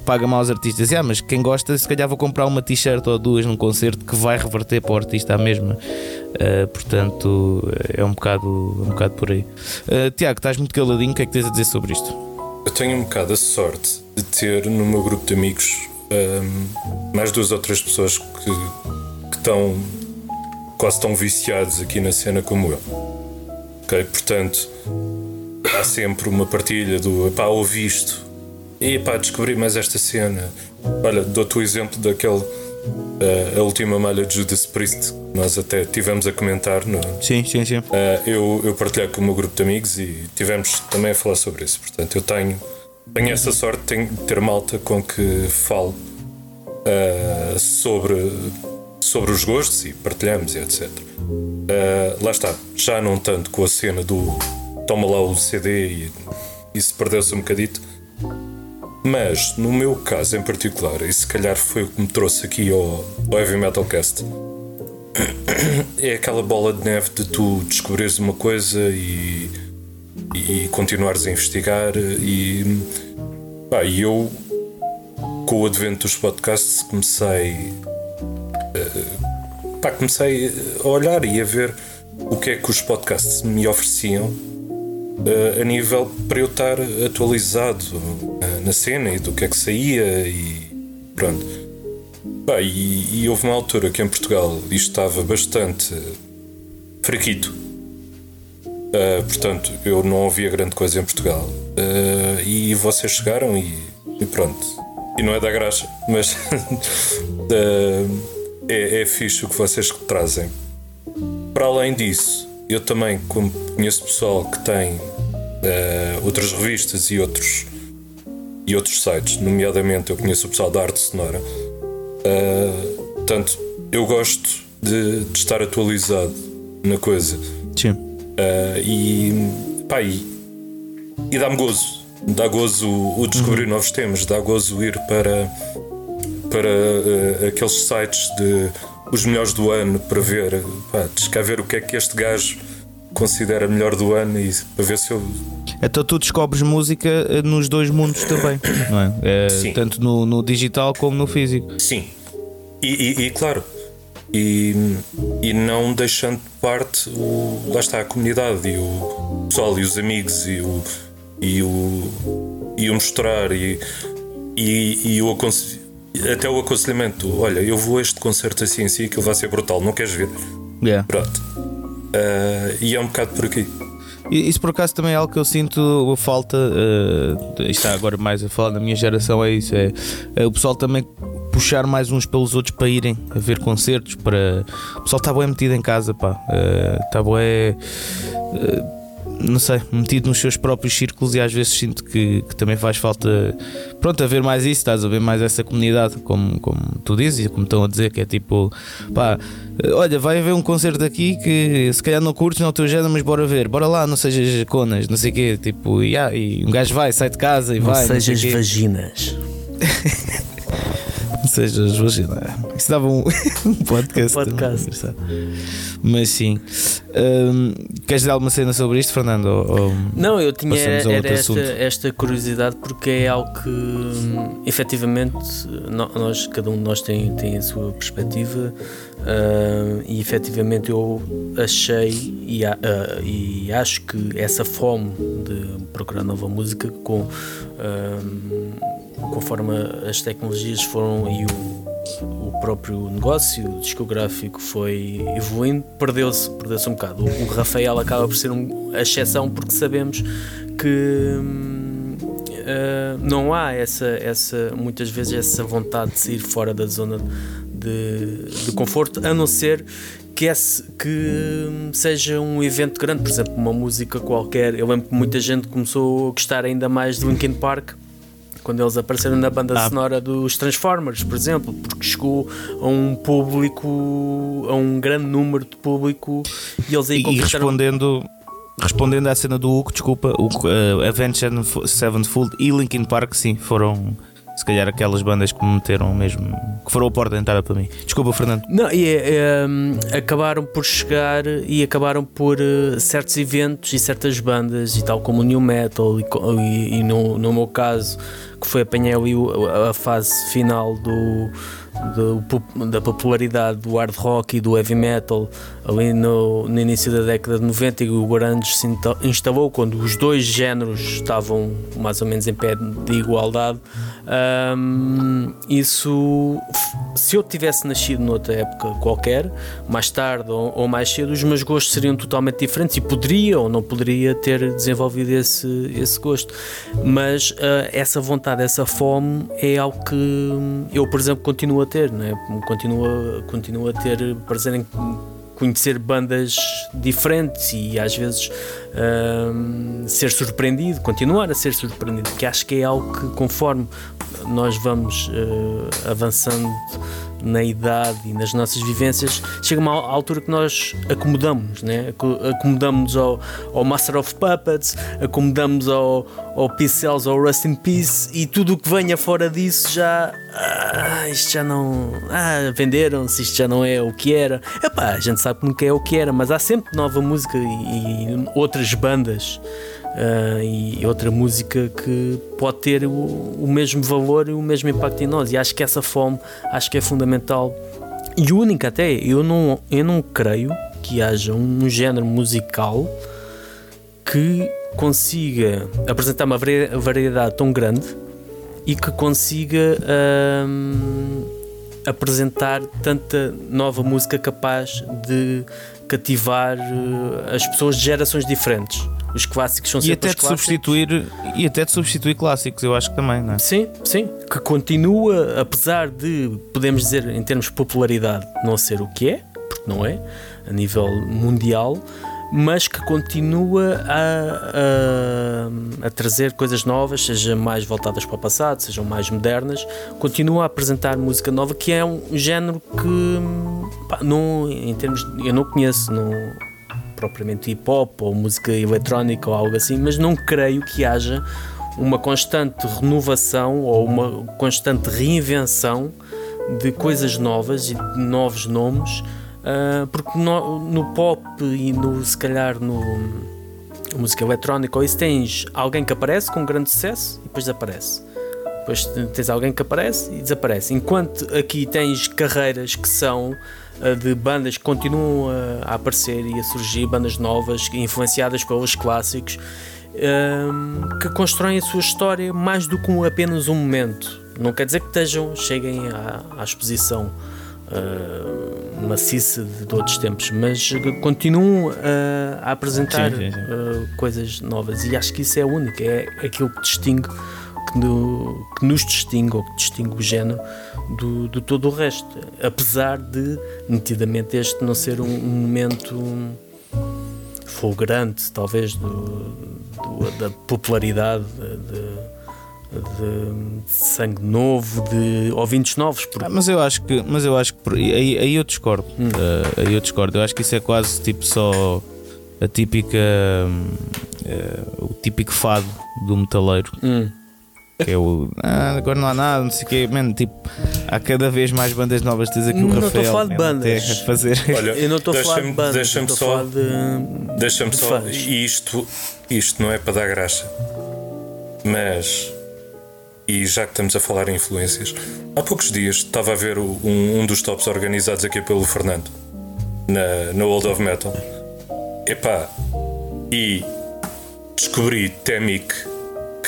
Paga mal aos artistas. Ah, mas quem gosta, se calhar vou comprar uma t-shirt ou duas num concerto que vai reverter para o artista a mesma. Uh, portanto, é um bocado, um bocado por aí. Uh, Tiago, estás muito caladinho, o que é que tens a dizer sobre isto? Eu tenho um bocado a sorte de ter no meu grupo de amigos um, mais duas ou três pessoas que, que estão quase tão viciados aqui na cena como eu. Ok? Portanto, há sempre uma partilha do pá, ouvi isto e pá, descobri mais esta cena. Olha, dou-te o exemplo daquele Uh, a última malha de Judas Priest, nós até tivemos a comentar. No, sim, sim, sim. Uh, eu, eu partilhei com o meu grupo de amigos e tivemos também a falar sobre isso. Portanto, eu tenho, tenho essa sorte de ter malta com que falo uh, sobre, sobre os gostos e partilhamos e etc. lá está, já não tanto com a cena do toma lá o CD e isso perdeu-se um bocadito mas no meu caso em particular, e se calhar foi o que me trouxe aqui ao, ao Heavy Metal Cast, é aquela bola de neve de tu descobrires uma coisa e, e continuares a investigar. E, pá, e eu, com o advento dos podcasts, comecei. Uh, pá, comecei a olhar e a ver o que é que os podcasts me ofereciam a nível para eu estar atualizado uh, na cena e do que é que saía e pronto. Bah, e, e, houve uma altura que em Portugal isto estava bastante fraquito. Uh, portanto, eu não ouvia grande coisa em Portugal. e vocês chegaram e, e, pronto. E não é da graça, mas é, é fixe o que vocês trazem. Para além disso, eu também, como conheço pessoal que tem uh, outras revistas e outros, e outros sites, nomeadamente eu conheço o pessoal da arte sonora, uh, portanto, eu gosto de, de, estar atualizado na coisa. Sim. Uh, e, pá, e, e dá-me gozo. Dá gozo o descobrir uhum. novos temas, dá gozo ir para, para aqueles sites de os melhores do ano para ver, pá, ver o que é que este gajo considera melhor do ano e para ver se eu. Então tu descobres música eh, nos dois mundos também, não é? é Sim. Tanto no, no, digital como no físico. Sim. E, e, e, claro, e, e não deixando de parte o, lá está a comunidade e o pessoal e os amigos e o, e o, e o mostrar e, e, e o até o aconselhamento. Olha, eu vou a este concerto assim assim, aquilo vai ser brutal, não queres ver? Yeah. Pronto. Uh, e é um bocado por aqui. Isso por acaso também é algo que eu sinto falta. Uh, está agora mais a falar da minha geração, é isso. É, é, o pessoal também puxar mais uns pelos outros para irem a ver concertos. Para... O pessoal está bem metido em casa, pá. Uh, está bem. Não sei, metido nos seus próprios círculos e às vezes sinto que, que, também faz falta, pronto, a ver mais isso, estás a ver mais essa comunidade, como, como tu dizes e como estão a dizer, que é tipo, pá, olha, vai haver um concerto aqui que se calhar não curtes, não é o teu género, mas bora ver, bora lá, não sejas conas, não sei o quê, tipo, e, ah, e um gajo vai, sai de casa e não vai. Sejas não sejas vaginas. sejas vaginas. Isso dava um, um podcast. Um podcast. Mas sim. Um, queres dizer alguma cena sobre isto, Fernando? Ou, não, eu tinha era esta, esta, curiosidade porque é algo que hum, efetivamente nós, cada um de nós tem, tem a sua perspectiva uh, e efetivamente eu achei e, uh, e, acho que essa fome de procurar nova música com uh, conforme as tecnologias foram e o o próprio negócio discográfico foi evoluindo, perdeu-se perdeu um bocado. O, o, Rafael acaba por ser um, a exceção porque sabemos que uh, não há essa, essa, muitas vezes essa vontade de sair fora da zona de, de conforto, a não ser que, esse, que seja um evento grande, por exemplo, uma música qualquer. Eu lembro que muita gente começou a gostar ainda mais de Linkin Park quando eles apareceram na banda ah. sonora dos Transformers, por exemplo, porque chegou a um público, a um grande número de público e eles aí e respondendo respondendo à cena do Hugo, desculpa, o uh, Avenged Sevenfold e Linkin Park, sim, foram se calhar aquelas bandas que me meteram mesmo, que foram a porta de entrada para mim. Desculpa, Fernando. Não, e é, é, acabaram por chegar e acabaram por uh, certos eventos e certas bandas, e tal como o New Metal, e, e, e no, no meu caso, que foi apanhei ali a fase final do, do, da popularidade do hard rock e do heavy metal ali no, no início da década de 90 e o grunge se instalou quando os dois géneros estavam mais ou menos em pé de igualdade. Um, isso se eu tivesse nascido noutra época qualquer mais tarde ou, ou, mais cedo os meus gostos seriam totalmente diferentes e poderia ou não poderia ter desenvolvido esse, esse gosto. Mas uh, essa vontade, essa fome é algo que eu por exemplo continuo a ter, não é? continua, continua a ter prazer em conhecer bandas diferentes e às vezes ser surpreendido, continuar a ser surpreendido, que acho que é algo que conforme nós vamos uh, avançando na idade e nas nossas vivências, chega uma altura que nós acomodamos, né? acomodamos ao, ao Master of Puppets, acomodamos ao, ao Peace Cells, ao Rust in Peace e tudo o que venha fora disso já. Ah, isto já não. Ah, venderam-se, isto já não é o que era. Epá, a gente sabe que é o que era, mas há sempre nova música e, e outras bandas uh, e outra música que pode ter o, o, mesmo valor e o mesmo impacto em nós. E acho que essa fome acho que é fundamental e única até. Eu não, eu não creio que haja um género musical que consiga apresentar uma variedade tão grande e que consiga um, apresentar tanta nova música capaz de cativar uh, as pessoas de gerações diferentes os clássicos são e sempre até de substituir E até de substituir clássicos, eu acho que também, não é? Sim, sim. Que continua, apesar de, podemos dizer, em termos de popularidade, não ser o que é, porque não é, a nível mundial, mas que continua a, a, a, trazer coisas novas, seja mais voltadas para o passado, sejam mais modernas, continua a apresentar música nova, que é um género que, pá, não, em termos, eu não conheço, não, propriamente hip hop ou música eletrónica ou algo assim, mas não creio que haja uma constante renovação ou uma constante reinvenção de coisas novas e de novos nomes, uh, porque no, no, pop e no se calhar no música eletrónica ou isso tens alguém que aparece com um grande sucesso e depois desaparece. Depois tens alguém que aparece e desaparece. Enquanto aqui tens carreiras que são de bandas que continuam a, aparecer e a surgir, bandas novas, influenciadas pelos clássicos, ehm, que constroem a sua história mais do que apenas um momento. Não quer dizer que estejam, cheguem à, à exposição uh, maciça de, outros tempos, mas continuam a, a apresentar sim, sim, sim. Uh, coisas novas e acho que isso é único, é aquilo que distingue que, no, que nos distingue ou que distingue o género do, do todo o resto. Apesar de, nitidamente, este não ser um, um momento fulgurante, talvez, do, do, da popularidade de, de, sangue novo, de ouvintes novos. Porque... Ah, mas eu acho que, mas eu acho que aí, aí eu discordo. Hum. Uh, aí eu discordo. Eu acho que isso é quase tipo só a típica uh, o típico fado do metaleiro. Hum que é o ah, agora não há nada, não sei o quê, man, tipo, há cada vez mais bandas novas, tens aqui o não Rafael. Não estou a falar de bandas. Fazer. Olha, eu não estou a falar de bandas. Deixa-me só, de, deixa-me só, e isto, isto não é para dar graça, mas, e já que estamos a falar em influências, há poucos dias estava a ver um, um dos tops organizados aqui pelo Fernando na, na World of Metal. Epá, e descobri Temic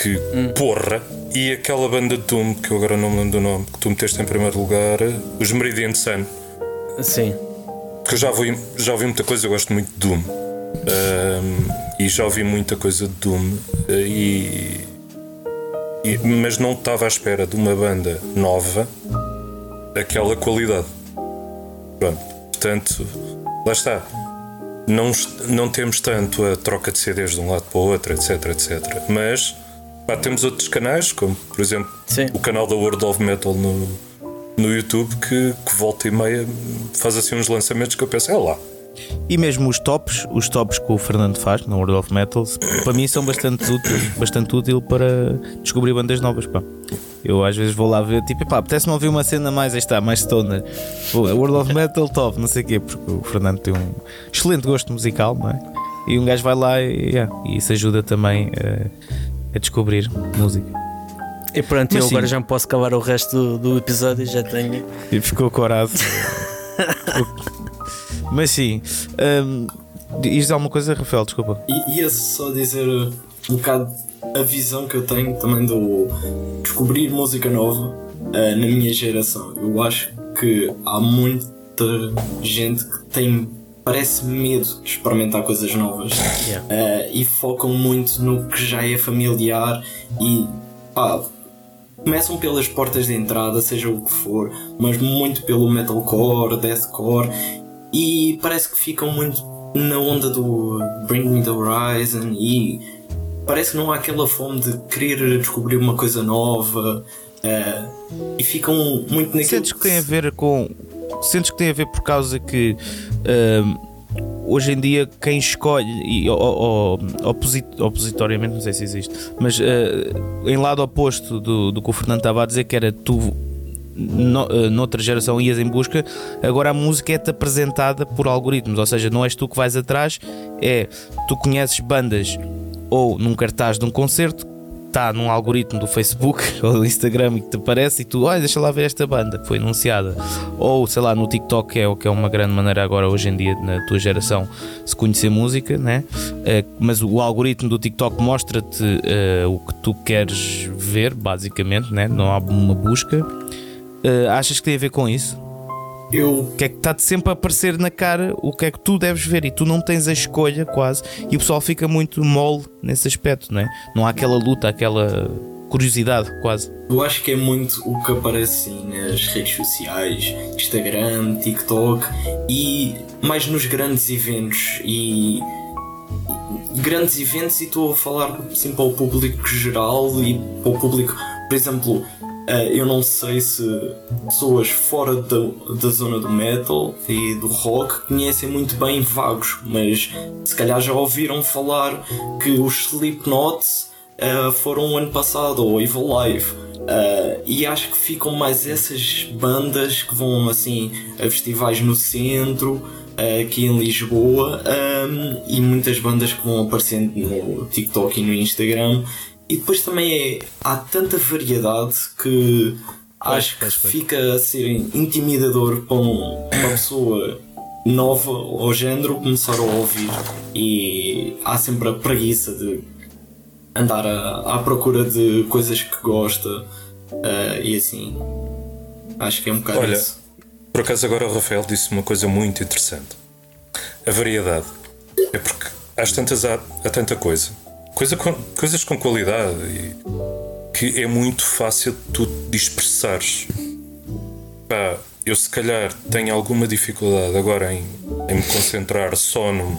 que hum. porra e aquela banda de Doom, que eu agora não me lembro do nome, que tu meteste em primeiro lugar, os Meridian Sun. Sim. Que eu já ouvi, já ouvi muita coisa, eu gosto muito de Doom. Um, e já ouvi muita coisa de Doom. E, e, mas não estava à espera de uma banda nova aquela qualidade. Pronto. Portanto, lá está. Não, não temos tanto a troca de CDs de um lado para o outro, etc, etc. Mas Pá, temos outros canais, como por exemplo Sim. o canal da World of Metal no, no YouTube, que, que volta e meia faz assim uns lançamentos que eu penso, é lá. E mesmo os tops, os tops que o Fernando faz no World of Metal, para mim são bastante úteis, bastante útil para descobrir bandas novas. Pá. Eu às vezes vou lá ver, tipo, pá, apetece-me ouvir uma cena mais, está, mais stoner. World of Metal, top, não sei o quê, porque o Fernando tem um excelente gosto musical, não é? E um gajo vai lá e, yeah, e isso ajuda também a a descobrir música. E pronto, Mas eu sim. agora já me posso acabar o resto do, do episódio já tenho. E ficou corado. Mas sim. Um, diz alguma coisa, Rafael? Desculpa. I, ia só dizer um bocado a visão que eu tenho também do descobrir música nova uh, na minha geração. Eu acho que há muita gente que tem parece medo de experimentar coisas novas yeah. uh, e focam muito no que já é familiar e pá, começam pelas portas de entrada, seja o que for, mas muito pelo metalcore, deathcore, e parece que ficam muito na onda do Bring Me the Horizon e parece que não há aquela fome de querer descobrir uma coisa nova uh, e ficam muito naquilo. Sentes que tem a ver com. Sentes que tem a ver por causa que. Uh, hoje em dia quem escolhe e ou, oposit, opositoriamente não sei se existe mas uh, em lado oposto do, do que o Fernando estava a dizer que era tu no, uh, noutra geração ias em busca, agora a música é-te apresentada por algoritmos, ou seja, não és tu que vais atrás, é tu conheces bandas ou num cartaz de um concerto, está num algoritmo do Facebook ou do Instagram e que te aparece e tu, olha, deixa lá ver esta banda que foi anunciada. Ou sei lá, no TikTok, que é, que é uma grande maneira agora, hoje em dia, na tua geração, se conhecer música, né? Uh, mas o algoritmo do TikTok mostra-te uh, o que tu queres ver, basicamente, né? não há uma busca. Uh, achas que tem a ver com isso? Eu. Que é que está-te sempre a aparecer na cara o que é que tu deves ver e tu não tens a escolha quase. E o pessoal fica muito mole nesse aspecto, não é? Não há aquela luta, aquela curiosidade quase. Eu acho que é muito o que aparece assim, nas redes sociais, Instagram, TikTok e mais nos grandes eventos e grandes eventos e estou a falar assim para o público geral e para o público, por exemplo, eu não sei se pessoas fora da, da zona do metal e do rock conhecem muito bem Vagos, mas se calhar já ouviram falar que os Slipknot uh, foram o ano passado, ou Evil Live. Uh, e acho que ficam mais essas bandas que vão assim a festivais no centro, aqui em Lisboa, um, e muitas bandas que vão aparecendo no TikTok e no Instagram e depois também é. Há tanta variedade que acho que fica a ser intimidador para uma pessoa nova ao género começar a ouvir. E há sempre a preguiça de andar a, à procura de coisas que gosta uh, e assim. Acho que é um bocado Olha, isso. Por acaso agora o Rafael disse uma coisa muito interessante. A variedade. É porque às tantas há, há tanta coisa coisa com, coisas com qualidade e que é muito fácil tu dispersares. Pá, eu se calhar tenho alguma dificuldade agora em, em me concentrar só num,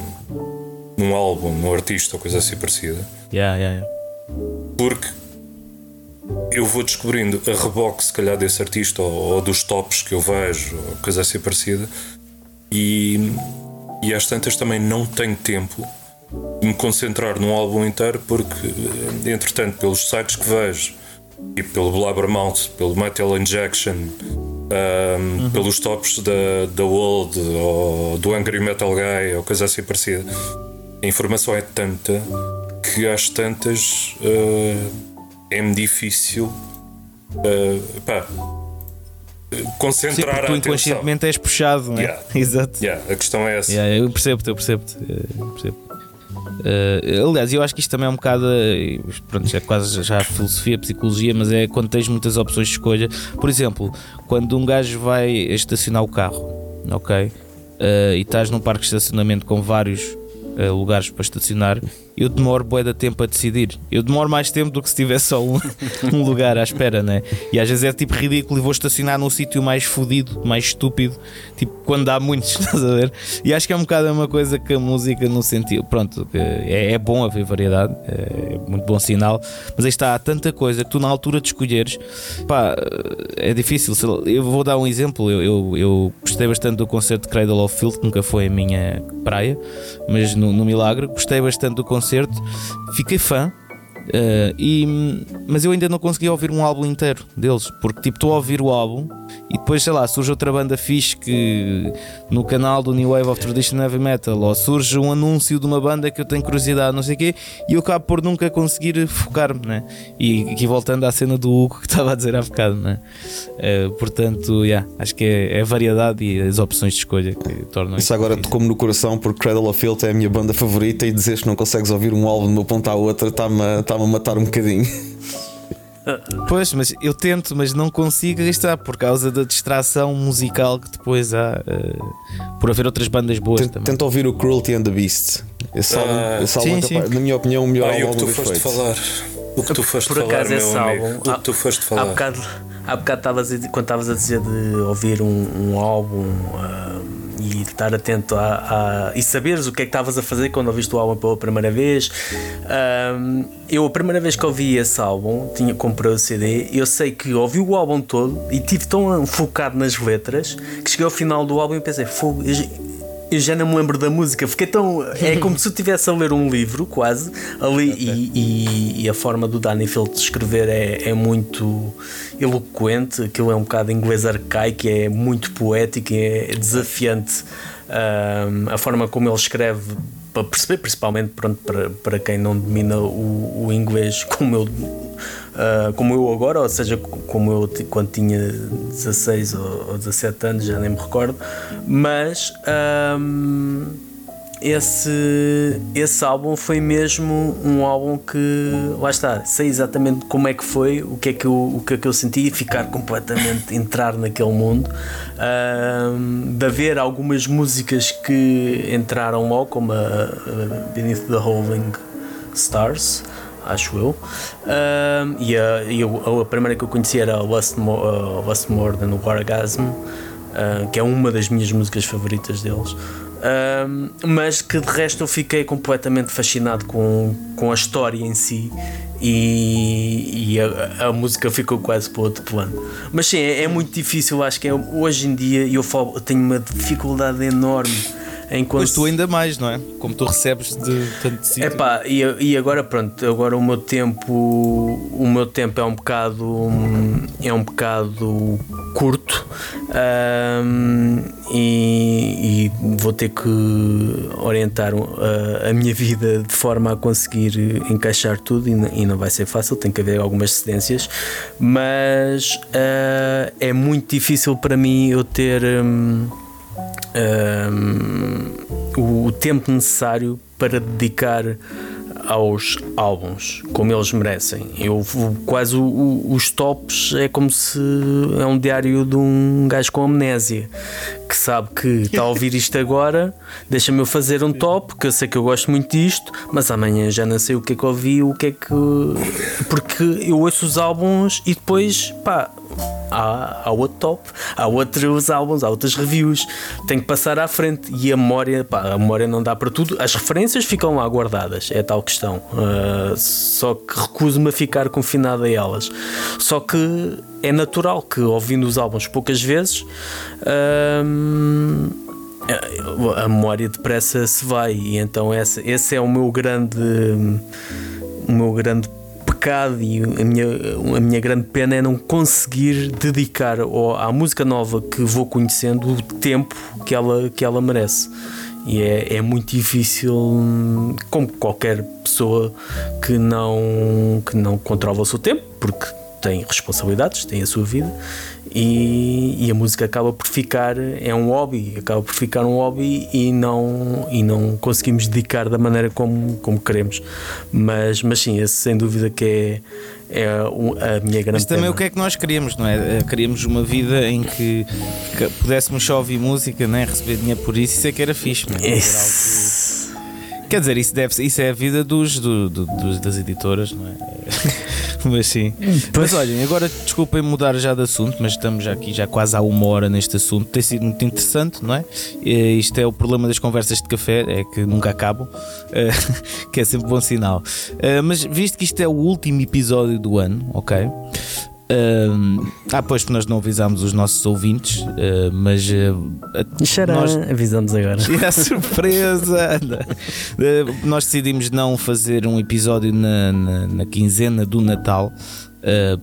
num álbum, num artista ou coisa assim parecida. Yeah, yeah, yeah. Porque eu vou descobrindo a reboque, se calhar, desse artista ou, ou dos tops que eu vejo, ou coisa assim parecida, e, e às tantas também não tenho tempo me concentrar num álbum inteiro porque, eh, entretanto, pelos sites que vejo e pelo Blabbermouth, pelo Metal Injection, um, uhum. pelos tops da, da World ou do Angry Metal Guy ou coisa assim parecida, a informação é tanta que às tantas uh, é-me difícil uh, pá, concentrar Sim, tu inconscientemente és puxado, não é? Yeah. Exato. Yeah, a questão é essa. Yeah, eu percebo-te, eu percebo-te. Eu percebo. Uh, aliás, eu acho que isto também é um bocado. Pronto, é quase já filosofia, psicologia, mas é quando tens muitas opções de escolha. Por exemplo, quando um gajo vai estacionar o carro, ok? Uh, e estás num parque de estacionamento com vários uh, lugares para estacionar eu demoro bué tempo a decidir. Eu demoro mais tempo do que se tivesse só um, um lugar à espera, né? E às vezes é tipo ridículo e vou estacionar num sítio mais fodido, mais estúpido, tipo quando há muitos, estás a ver? E acho que é um bocado uma coisa que a música no sentido, pronto, é, é bom haver variedade, é muito bom sinal, mas aí está, há tanta coisa que tu na altura de escolheres, pá, é difícil. Eu vou dar um exemplo, eu, eu, eu gostei bastante do concerto de Cradle of Filth, que nunca foi a minha praia, mas no, no Milagre, gostei bastante do concerto concerto, fiquei fã. Uh, e, mas eu ainda não consegui ouvir um álbum inteiro deles, porque tipo, estou a ouvir o álbum e depois, sei lá, surge outra banda fixe que no canal do New Wave of Traditional Heavy Metal, ou surge um anúncio de uma banda que eu tenho curiosidade, não sei o quê, e eu acabo por nunca conseguir focar-me, né? E aqui voltando à cena do Hugo que estava a dizer há bocado, né? Uh, portanto, yeah, acho que é, é, a variedade e as opções de escolha que tornam isso. agora tocou-me no coração porque Cradle of Filth é a minha banda favorita e dizeres que não consegues ouvir um álbum de uma ponta à outra está-me a, a matar um bocadinho. Pois, mas eu tento, mas não consigo está por causa da distração musical que depois há uh, por haver outras bandas boas Tenta, também. Tenta ouvir o Cruelty and the Beast. Esse álbum, ah, esse álbum sim, sim. na minha opinião, o melhor ah, álbum que tu foste feito. falar. O que tu foste Por falar, acaso, esse meu amigo. álbum. O que tu foste Há falar. bocado, há bocado dizer- quando estavas a dizer de ouvir um, um álbum ah, e estar atento a, a- e saberes o que é que estavas a fazer quando ouviste o álbum pela primeira vez. Ah, eu, a primeira vez que ouvi esse álbum, tinha comprado o CD. Eu sei que ouvi o álbum todo e estive tão focado nas letras que cheguei ao final do álbum e pensei: fogo. Eu já- não me lembro da música, fiquei tão. É como se eu estivesse a ler um livro, quase, ali, e, e- e a forma do Danny Field de escrever é, é muito eloquente, aquilo é um bocado inglês arcaico, é muito poético, é desafiante ahm, a forma como ele escreve. Para perceber, principalmente pronto, para, para quem não domina o, o inglês como eu, ah, como eu agora, ou seja, como eu quando tinha 16 ou, ou 17 anos, já nem me recordo, mas ahm, esse, esse álbum foi mesmo um álbum que lá está, sei exatamente como é que foi, o que é que eu, o que é que eu senti e ficar completamente entrar naquele mundo. Ahm, de haver algumas músicas que entraram logo, como a, a Beneath the Rolling Stars, acho eu. Ahm, e a, eu- a primeira que eu conheci era Lust More, uh, Lust More Than Orgasm, ah, que é uma das minhas músicas favoritas deles. Ahm, mas que de resto eu fiquei completamente fascinado com, com a história em si e, e a, a música ficou quase para outro plano. Mas sim, é, é muito difícil, acho que é, hoje em dia eu, falo, eu tenho uma dificuldade enorme em Pois cons- tu ainda mais, não é? Como tu recebes de tanto sítio. Epá, e, e agora pronto, agora o meu tempo o meu tempo é um bocado é um bocado curto hum, e, e vou ter que orientar uh, a minha vida de forma a conseguir encaixar tudo e, e não vai ser fácil, tem que haver algumas cedências, mas uh, é muito difícil para mim eu ter hum, um, o, tempo necessário para dedicar aos álbuns como eles merecem. Eu quase o- o- os tops é como se é um diário de um gajo com amnésia que sabe que está a ouvir isto agora, deixa-me eu fazer um top, que eu sei que eu gosto muito disto, mas amanhã já não sei o que é que ouvi, o que é que. Porque eu ouço os álbuns e depois, pá, há, há outro top, há outros álbuns, há outras reviews, tenho que passar à frente e a memória, pá, a memória não dá para tudo, as referências ficam lá guardadas, é tal questão. Ah, só que recuso-me a ficar confinado a elas. Só que é natural que ouvindo os álbuns poucas vezes. ahm, a memória depressa se vai e então esse, esse é o meu grande o meu grande e a minha, a minha grande pena é não conseguir dedicar ao- à música nova que vou conhecendo o tempo que ela, que ela merece. E é, é muito difícil, como qualquer pessoa que não, que não controla o seu tempo, porque tem responsabilidades, tem a sua vida e, e a música acaba por ficar, é um hobby, acaba por ficar um hobby e não, e não conseguimos dedicar da maneira como, como queremos. Mas, mas sim, esse sem dúvida que é, é a minha grande Mas também pena. o que é que nós queríamos, não é? Eh, Queríamos uma vida em que, que pudéssemos só ouvir música, né? receber dinheiro por isso, isso é que era fixe, não é? Quer dizer, isso, deve, isso é a vida dos, do- do- dos- das editoras, não é? mas sim. Mas olhem, agora desculpem mudar já de assunto, mas estamos já aqui já quase há uma hora neste assunto. Tem sido muito interessante, não é? Isto é o problema das conversas de café, é que nunca acabam, eh, que é sempre bom sinal. Eh, Mas visto que isto é o último episódio do ano, ok? Ahm, ah, pois que nós não avisámos os nossos ouvintes, eh, mas a- Xará, nós, avisamos agora. e a surpresa! Eh, Nós decidimos não fazer um episódio na, na, na quinzena do Natal,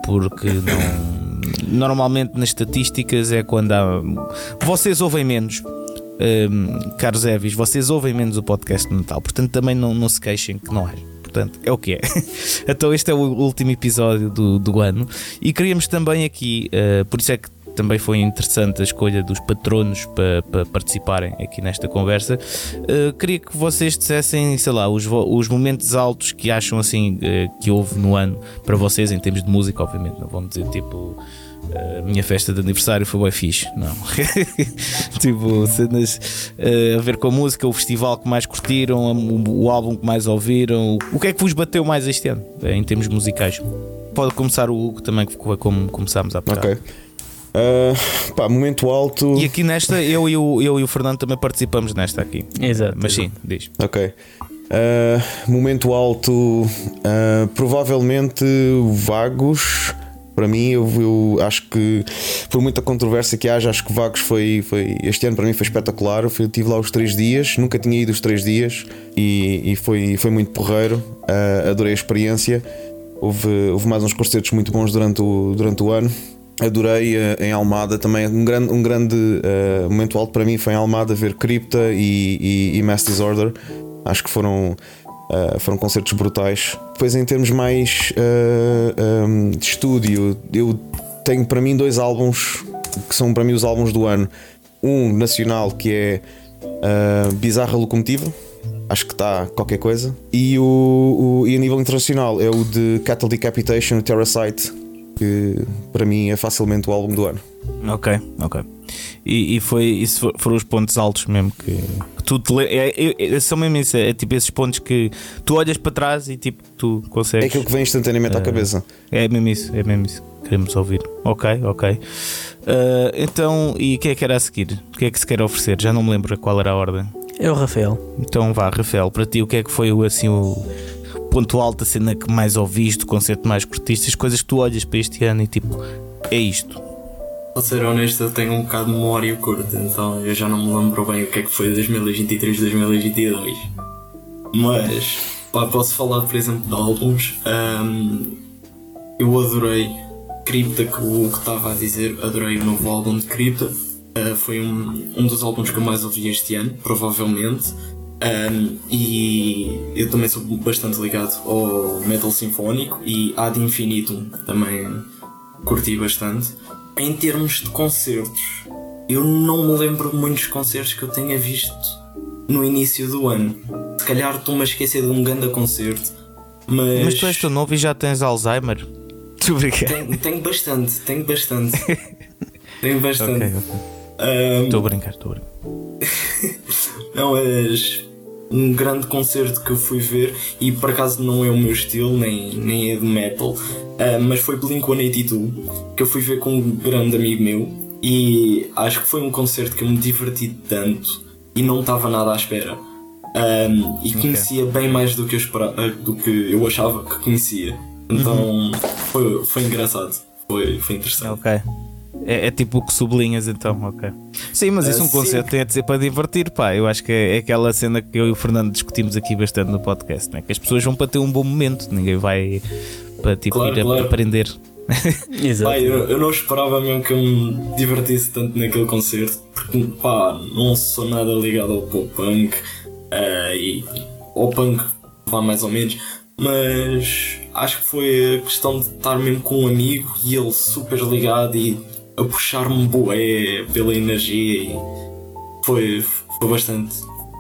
porque não, normalmente nas estatísticas é quando há. Vocês ouvem menos. caros Evis, vocês ouvem menos o podcast no Natal, portanto também não, não se queixem que não é. Portanto, é o que é. então, este é o último episódio do, do ano e queríamos também aqui, eh, por isso é que também foi interessante a escolha dos patronos para, para participarem aqui nesta conversa. Uh, queria que vocês dissessem, sei lá, os, os momentos altos que acham assim uh, que houve no ano para vocês, em termos de música, obviamente, não vão dizer tipo. A minha festa de aniversário foi bem fixe, não. tipo, cenas uh, a ver com a música, o festival que mais curtiram, o, o, álbum que mais ouviram. O que é que vos bateu mais este ano, em termos musicais? Pode começar o Hugo também, que foi como começámos a bocado. Ok. Uh, pá, momento alto. E aqui nesta, eu e, o, eu e o Fernando também participamos nesta aqui. Exato. Mas sim, diz. Ok. Uh, momento alto, uh, provavelmente Vagos. Para mim, eu, eu, acho que, por muita controvérsia que haja, acho que Vagos foi, foi. Este ano para mim foi espetacular. Eu estive lá os três dias, nunca tinha ido os três dias e, e foi, foi muito porreiro. Uh, adorei a experiência. Houve, houve mais uns concertos muito bons durante o, durante o ano adorei uh, em Almada também. Um grande, um grande uh, momento alto para mim foi em Almada ver Cripta e, e, e Mass Disorder. Acho que foram, uh, foram concertos brutais. Depois, em termos mais um, de estúdio, eu tenho para mim dois álbuns que são para mim os álbuns do ano. Um nacional que é Bizarra Locomotiva. Acho que está qualquer coisa. E, o, o, e a nível internacional é o de Cattle Decapitation, Terracite que para mim é facilmente o álbum do ano. Ok, ok. E, e foi isso foram os pontos altos mesmo que, que tu te é, é, é, são mesmo isso, é, tipo esses pontos que tu olhas para trás e tipo tu consegues. É aquilo que vem instantaneamente uh, à cabeça. É mesmo isso, é mesmo isso. Queremos ouvir. Ok, ok. Uh, então, e o que é que era a seguir? O que é que se quer oferecer? Já não me lembro qual era a ordem. É o Rafael. Então vá, Rafael, para ti o que é que foi assim o ponto alto, a cena que mais ouviste, o concerto mais curtiste, as coisas que tu olhas para este ano e tipo, é isto. Para ser honesto, eu tenho um bocado de memória curta, então eu já não me lembro bem o que é que foi 2023, 2022. Mas, pá, posso falar, por exemplo, de álbuns. Um, eu adorei Cripta, que o Hugo estava a dizer, adorei o novo álbum de Cripta. Uh, foi um, um dos álbuns que eu mais ouvi este ano, provavelmente. Um, e eu também sou bastante ligado ao metal sinfónico e Ad Infinitum também curti bastante. Em termos de concertos, eu não me lembro de muitos concertos que eu tenha visto no início do ano. Se calhar estou-me a esquecer de um grande concerto, mas. Mas tu és tão novo e já tens Alzheimer? Tu tenho, tenho bastante, tenho bastante. tenho bastante. Estou um... a brincar, estou a brincar. não, mas um grande concerto que eu fui ver e por acaso não é o meu estilo, nem, nem é de metal, uh, mas foi Blink-182 que eu fui ver com um grande amigo meu e acho que foi um concerto que eu me diverti tanto e não estava nada à espera. Um, e conhecia okay. bem mais do que eu esperava, do que eu achava que conhecia. Então uhum. foi, foi engraçado, foi, foi interessante. Ok. É, é, tipo o que sublinhas então, ok. Sim, mas isso uh, um concerto tem a dizer para divertir, pá. Eu acho que é, é, aquela cena que eu e o Fernando discutimos aqui bastante no podcast, né? que as pessoas vão para ter um bom momento, ninguém vai para tipo, claro, ir claro. a aprender. Exato. Pá, eu, eu, não esperava mesmo que eu me divertisse tanto naquele concerto, porque pá, não sou nada ligado ao pop punk uh, e ao punk vá mais ou menos, mas acho que foi a questão de estar mesmo com um amigo e ele super ligado e a puxar-me bué pela energia e foi, foi bastante,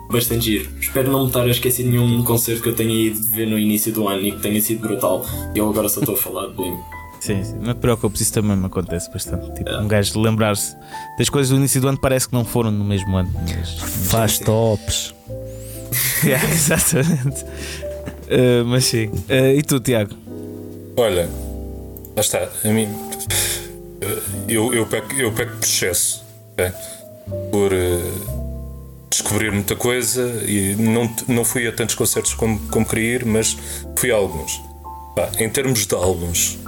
bastante giro. Espero não me estar a esquecer de nenhum concerto que eu tenha ido ver no início do ano e que tenha sido brutal. E eu agora só estou a falar de Blink. Sim, sim, não te preocupes, isso também me acontece bastante. Tipo, é. um gajo lembrar-se das coisas do início do ano parece que não foram no mesmo ano. Mas, Faz tops. yeah, exatamente. Uh, mas sim. Uh, e tu, Tiago? Olha, lá está. A mim eu, eu, peco, eu peco por excesso por uh, descobrir muita coisa e não, não fui a tantos concertos como, como queria ir, mas fui a alguns. Em termos de álbuns,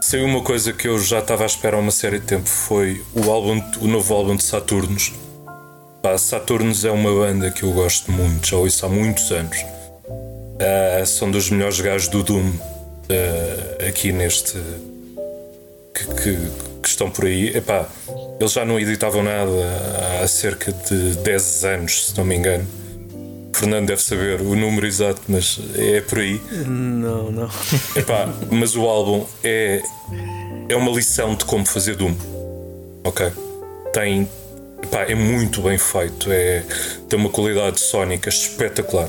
saiu uma coisa que eu já estava à espera há uma série de tempo: foi o, álbum, o novo álbum de Saturnos. Saturnos é uma banda que eu gosto muito, já ouço há muitos anos. Uh, são dos melhores gajos do Doom uh, aqui neste. Que, que estão por aí, epá, eles já não editavam nada há cerca de 10 anos, se não me engano. Fernando deve saber o número exato, mas é por aí. Não, não. Epá, mas o álbum é, é uma lição de como fazer Doom. Ok? Tem. Pá, é muito bem feito. É, tem uma qualidade sónica espetacular.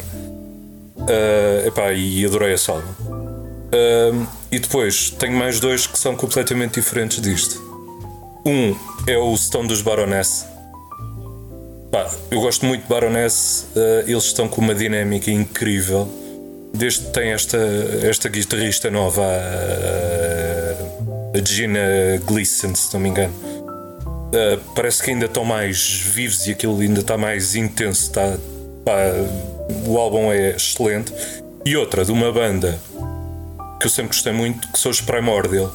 Uh, epá, e adorei esse álbum. Uh, e depois tenho mais dois que são completamente diferentes disto. Um é o Stone dos Baroness. Eu gosto muito de Baroness, uh, eles estão com uma dinâmica incrível. Desde que tem esta, esta guitarrista nova, a, a Gina Gleason, se não me engano. Uh, parece que ainda estão mais vivos e aquilo ainda está mais intenso. Está, pá, o álbum é excelente. E outra, de uma banda que eu sempre gostei muito, que são os Primordial.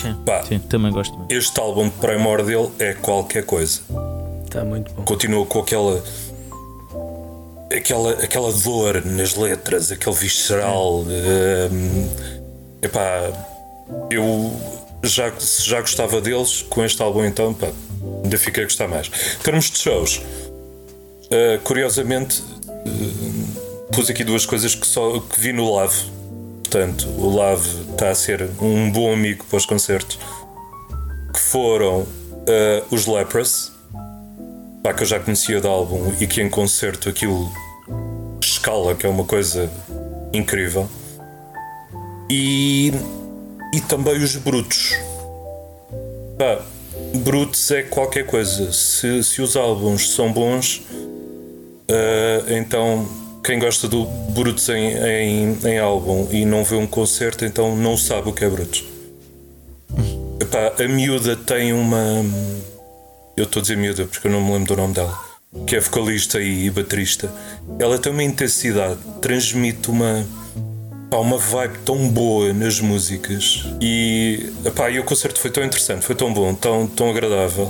Sim, Pá, sim também gosto muito. Este álbum de Primordial é qualquer coisa. Está muito bom. Continua com aquela. Aquela, aquela dor nas letras, aquele visceral. Um, epá, eu já, já gostava deles, com este álbum então, pá, ainda fiquei a gostar mais. Em termos de shows, uh, curiosamente, uh, pus aqui duas coisas que só que vi no Lave. Portanto, o Lave está a ser um bom amigo para os concertos. Que foram uh, os Lepras, pá, que eu já conhecia do álbum e que em concerto aquilo escala, que é uma coisa incrível. E, e também os Brutos. Pá, Brutos é qualquer coisa. Se, se os álbuns são bons, uh, então quem gosta do Brutos em, em, em, álbum e não vê um concerto, então não sabe o que é Brutos. Epá, a miúda tem uma. Eu estou a dizer miúda porque eu não me lembro do nome dela. Que é vocalista e baterista. Ela tem uma intensidade, transmite uma. Pá, uma vibe tão boa nas músicas e, epá, e o concerto foi tão interessante, foi tão bom, tão, tão agradável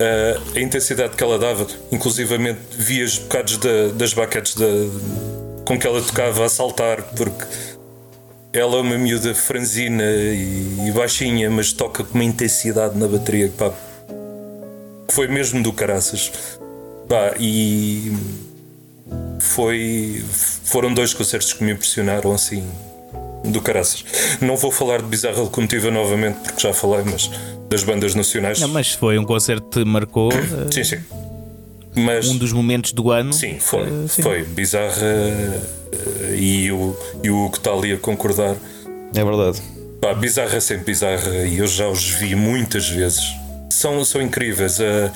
uh, a intensidade que ela dava, inclusivamente via os bocados da, das baquetes com que ela tocava a saltar, porque ela é uma miúda franzina e, e baixinha, mas toca com uma intensidade na bateria pá, que foi mesmo do caraças. Pá, e foi, foram dois concertos que me impressionaram assim do caraças. Não vou falar de Bizarra Locomotiva novamente porque já falei, mas das bandas nacionais. Não, mas foi um concerto que marcou. sim, sim. Mas, um dos momentos do ano. Sim, foi. Uh, sim. Foi Bizarra uh, e, o, e o que está ali a concordar. É verdade. Pá, bizarra sempre bizarra e eu já os vi muitas vezes. São, são incríveis. Uh,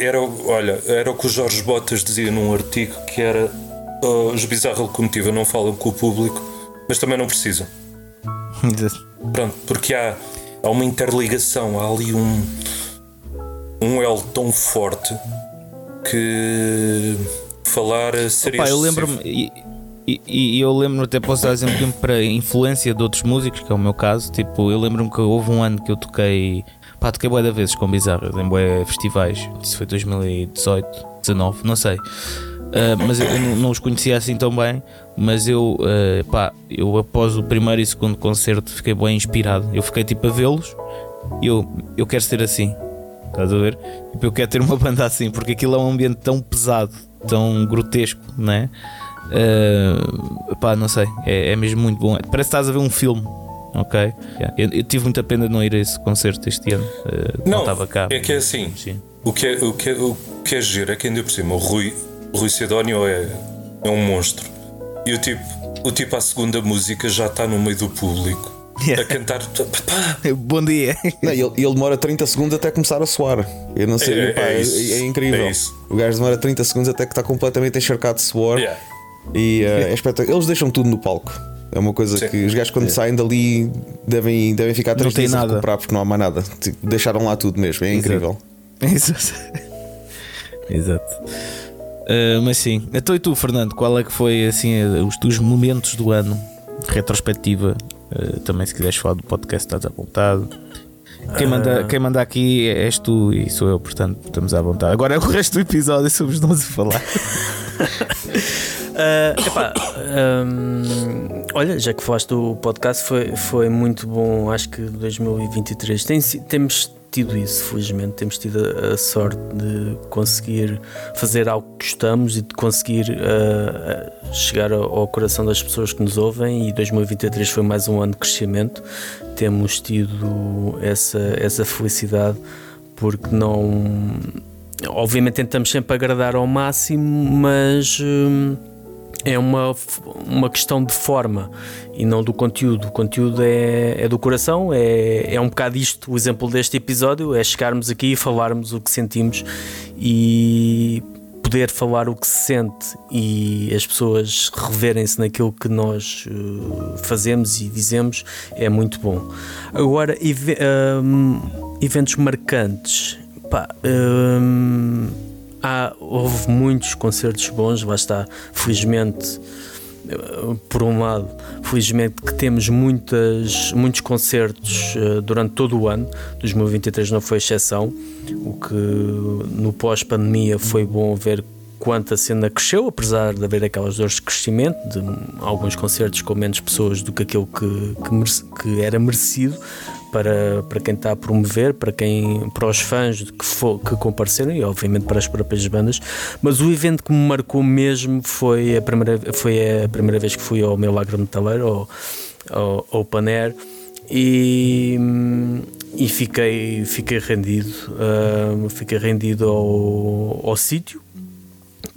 era, olha, era o que o Jorge Botas dizia num artigo que era os Bizarra Locomotiva não falam com o público, mas também não precisam. Pronto, porque há há uma interligação, há ali um, um elo tão forte que falar seria. Opa, eu lembro-me. E, e, eu lembro-me, até posso dar exemplo para influência de outros músicos, que é o meu caso. Tipo, eu lembro-me que houve um ano que eu toquei. Pá, toquei boa da vezes com Bizarras em boé festivais. Isso foi 2018, 19, não sei. Uh, mas eu não, não, os conhecia assim tão bem. Mas eu, uh, pá, eu após o primeiro e segundo concerto fiquei bem inspirado. Eu fiquei tipo a vê-los e eu, eu quero ser assim. Estás a ver? Tipo, eu quero ter uma banda assim, porque aquilo é um ambiente tão pesado, tão grotesco, né? Uh, pá, não sei, é, é mesmo muito bom. Parece que estás a ver um filme ok? Yeah. Eu, eu, tive muita pena de não ir a esse concerto este ano. Uh, não, estava cá. É que é assim. O que é, o, que é, o que é giro é que ainda por cima o Rui, o Rui Sidónio é, é um monstro. E o tipo, o tipo à segunda música já está no meio do público. Yeah. A cantar. Bom dia. Não, ele, ele, demora 30 segundos até começar a soar. Eu não sei, é, pá, é, é, é incrível. É o gajo demora 30 segundos até que está completamente encharcado de suor. Yeah. E uh, é espetacular. Eles deixam tudo no palco. É uma coisa Sim. que os gajos, quando saem dali, devem, devem ficar três dias a recuperar porque não há mais nada. Tipo, deixaram lá tudo mesmo. É incrível. Exato. Exato. Uh, mas sim, então e tu, Fernando, qual é que foi assim os teus momentos do ano retrospectiva? Uh, também se quiseres falar do podcast, estás à vontade. Quem manda, uh... quem manda aqui és tu e sou eu, portanto estamos à vontade. Agora é o resto do episódio somos nós a falar. Uh, epá, um, olha, já que falaste do podcast, foi, foi muito bom. Acho que 2023 tem, temos tido isso, felizmente. Temos tido a, a sorte de conseguir fazer algo que gostamos e de conseguir uh, chegar ao, coração das pessoas que nos ouvem. E 2023 foi mais um ano de crescimento. Temos tido essa, essa felicidade porque não. Obviamente tentamos sempre agradar ao máximo, mas. Uh, é uma, uma questão de forma e não do conteúdo. O conteúdo é, é do coração, é, é um bocado isto. O exemplo deste episódio é chegarmos aqui e falarmos o que sentimos e poder falar o que se sente e as pessoas reverem-se naquilo que nós uh, fazemos e dizemos é muito bom. Agora, um, eventos marcantes. Pá, um, há, houve muitos concertos bons, lá está, felizmente, por um lado, felizmente que temos muitas, muitos concertos uh, durante todo o ano, 2023 não foi exceção, o que no pós-pandemia foi bom ver quanto a cena cresceu, apesar de haver aquelas dores de crescimento, de alguns concertos com menos pessoas do que aquilo que, que, que era merecido, para, para quem está a promover, para quem para os fãs que, for, que compareceram e obviamente para as próprias bandas. Mas o evento que me marcou mesmo foi a primeira, foi a primeira vez que fui ao Milagre Metaleiro, ao, ao, ao Paner, e, e fiquei, fiquei rendido. Uh, fiquei rendido ao, ao sítio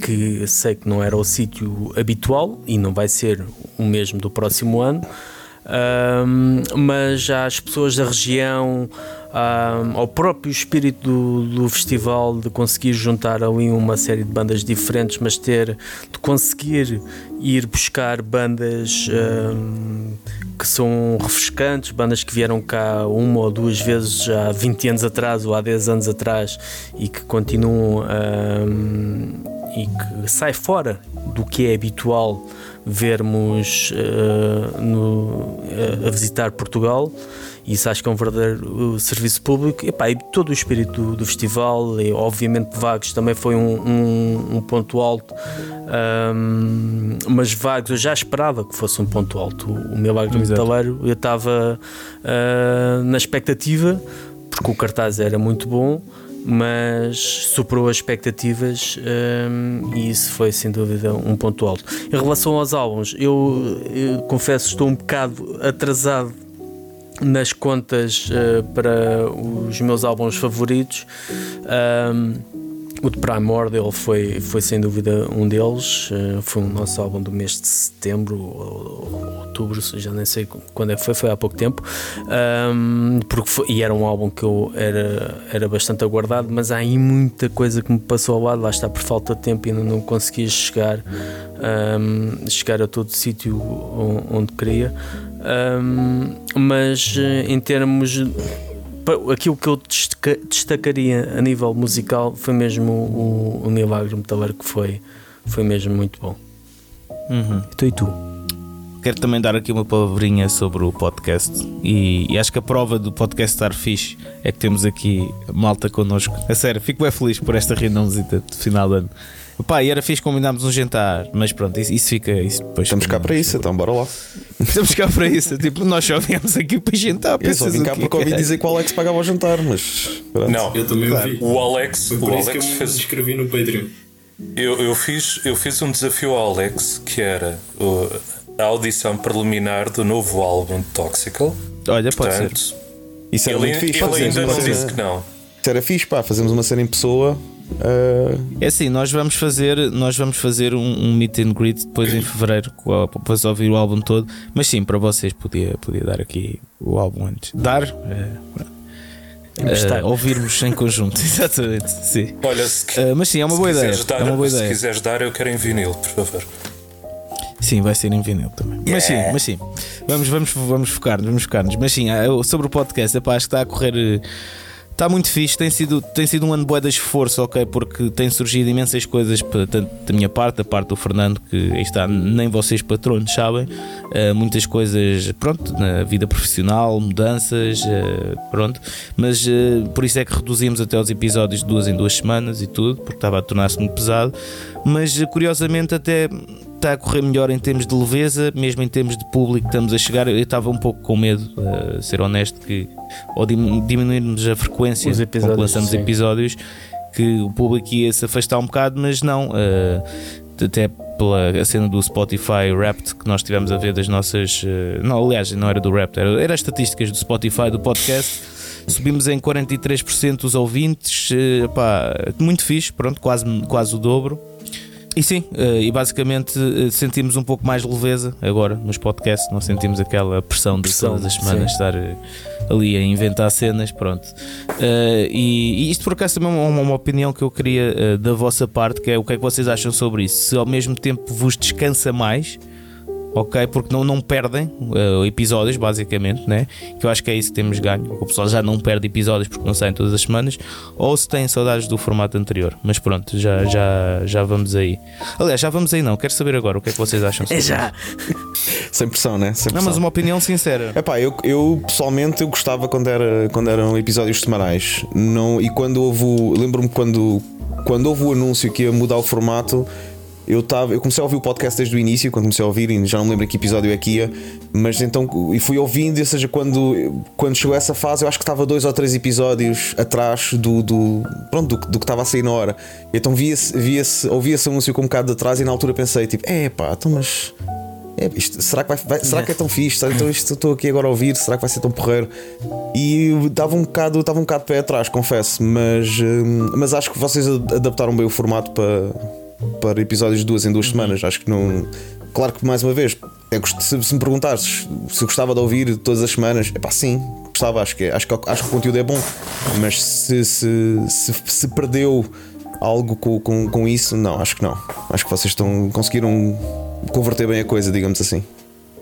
que sei que não era o sítio habitual e não vai ser o mesmo do próximo ano, um, mas as pessoas da região, um, ao próprio espírito do, do, festival, de conseguir juntar ali uma série de bandas diferentes, mas ter de conseguir ir buscar bandas um, que são refrescantes, bandas que vieram cá uma ou duas vezes há 20 anos atrás ou há 10 anos atrás e que continuam e que sai fora do que é habitual vermos uh, no, uh, a visitar Portugal. Isso acho que é um verdadeiro serviço público. E, pá, e todo o espírito do, do, festival, e obviamente Vagos também foi um, um, um ponto alto, um, mas Vagos eu já esperava que fosse um ponto alto. O Milagre do Metaleiro eu estava uh, na expectativa, porque o cartaz era muito bom mas superou as expectativas um, e isso foi sem dúvida um ponto alto. Em relação aos álbuns, eu, eu confesso estou um bocado atrasado nas contas uh, para os meus álbuns favoritos. Um, o de Primordial foi, foi sem dúvida um deles. Uh, foi o nosso álbum do mês de setembro ou, outubro, já nem sei quando é que foi, foi há pouco tempo. Um, porque foi, e era um álbum que eu era, era bastante aguardado, mas há aí muita coisa que me passou ao lado. Lá está por falta de tempo e ainda não consegui chegar, um, chegar a todo sítio onde queria. Um, mas eh, em termos aquilo que eu destacaria a nível musical foi mesmo o, o Milagre Metaleiro que foi, foi mesmo muito bom. Uhum. Então, e tu? Quero também dar aqui uma palavrinha sobre o podcast e, e, acho que a prova do podcast estar fixe é que temos aqui malta connosco. A sério, fico bem feliz por esta reuniãozita de final de ano. Pá, e era fixe combinarmos um jantar, mas pronto, isso, isso fica. Isso depois Estamos cá para isso, então bora lá. Estamos cá para isso, tipo, nós só viemos aqui para jantar. Eu só vim cá porque ouvi dizer que o Alex pagava o jantar, mas. Pronto. Não, eu também ouvi. O Alex, Foi por o isso Alex que eu fez. me inscrevi no Patreon. Eu, eu, fiz, eu fiz um desafio ao Alex que era a audição preliminar do novo álbum de Toxical. Olha, pode Portanto, ser. Isso era ele, muito fixe. ele fazemos ainda uma não disse que não. Isso era fixe, pá, fazemos uma cena em pessoa. Ah, É assim, nós vamos fazer, nós vamos fazer um, um meet and greet depois em fevereiro, depois de ouvir o álbum todo. Mas sim, para vocês podia, podia dar aqui o álbum antes. Dar, Emprestar. é, ouvirmos em conjunto, exatamente. Sim. Olha, se, qui- Ah, mas sim, é uma se boa ideia. dar, É uma boa se ideia. quiseres dar, eu quero em vinil, por favor. Sim, vai ser em vinil também. Mas sim, mas sim. Vamos, vamos, vamos focar-nos, vamos focar-nos. Mas sim, eu- sobre o podcast, epá, acho que está a correr. Está muito fixe, tem sido, tem sido um ano bué de esforço, ok? Porque tem surgido imensas coisas, tanto da minha parte, da parte do Fernando, que está, nem vocês patronos sabem, eh, muitas coisas, pronto, na vida profissional, mudanças, eh, pronto, mas eh, por isso é que reduzimos até os episódios de duas em duas semanas e tudo, porque estava a tornar-se muito pesado, mas curiosamente até está a correr melhor em termos de leveza, mesmo em termos de público, estamos a chegar. Eu estava um pouco com medo, uh, ser honesto, que ao diminuirmos a frequência que lançamos episódios, que o público ia se afastar um bocado, mas não. uh, até pela cena do Spotify Wrapped que nós tivemos a ver das nossas. uh, não, aliás, não era do Wrapped, era, era as estatísticas do Spotify do podcast. Subimos em 43% os ouvintes, eh, pá, muito fixe, pronto, quase, quase o dobro. E sim, eh, e basicamente eh, sentimos um pouco mais leveza agora nos podcasts, não sentimos aquela pressão de Pressão, todas as semanas sim. estar eh, ali a inventar cenas, pronto. E, e isto por acaso também é uma, uma opinião que eu queria da vossa parte, que é o que é que vocês acham sobre isso? Se ao mesmo tempo vos descansa mais, ok? Porque não, não perdem eh, episódios, basicamente, né? Que eu acho que é isso que temos ganho. O pessoal já não perde episódios porque não saem todas as semanas, ou se têm saudades do formato anterior. Mas pronto, já, já, já vamos aí. Aliás, já vamos aí, não. Quero saber agora o que é que vocês acham sobre É já! Sem pressão, né? Sem Não, pressão. mas uma opinião sincera. Epá, eu, eu pessoalmente eu gostava quando, era, quando eram episódios semanais. Não, e quando houve. Lembro-me quando, quando houve o anúncio que ia mudar o formato. Eu, tava, eu comecei a ouvir o podcast desde o início, quando comecei a ouvir, e já não me lembro que episódio é que ia, mas então e fui ouvindo, ou seja, quando, quando chegou essa fase, eu acho que estava dois ou três episódios atrás do, do, pronto, do, do que estava a sair na hora. Então via-se, via-se, ouvia esse anúncio com um bocado de atrás e na altura pensei, tipo, é pá, então mas é, isto- será, que vai, vai- será que é tão fixe? Será- Então isto estou aqui agora a ouvir, será que vai ser tão porreiro? E eu dava um bocado, estava um bocado de pé atrás, confesso, mas, hum, mas acho que vocês ad- adaptaram bem o formato para, para episódios de duas em duas semanas. Acho que não. Claro que mais uma vez, é gost- se, se me perguntares se gostava de ouvir todas as semanas, é pá, sim, gostava, acho que, é- acho, que, acho que o conteúdo é bom, mas se, se, se, se perdeu algo com, com, com isso, não, acho que não. Acho que vocês estão, conseguiram converter bem a coisa, digamos assim.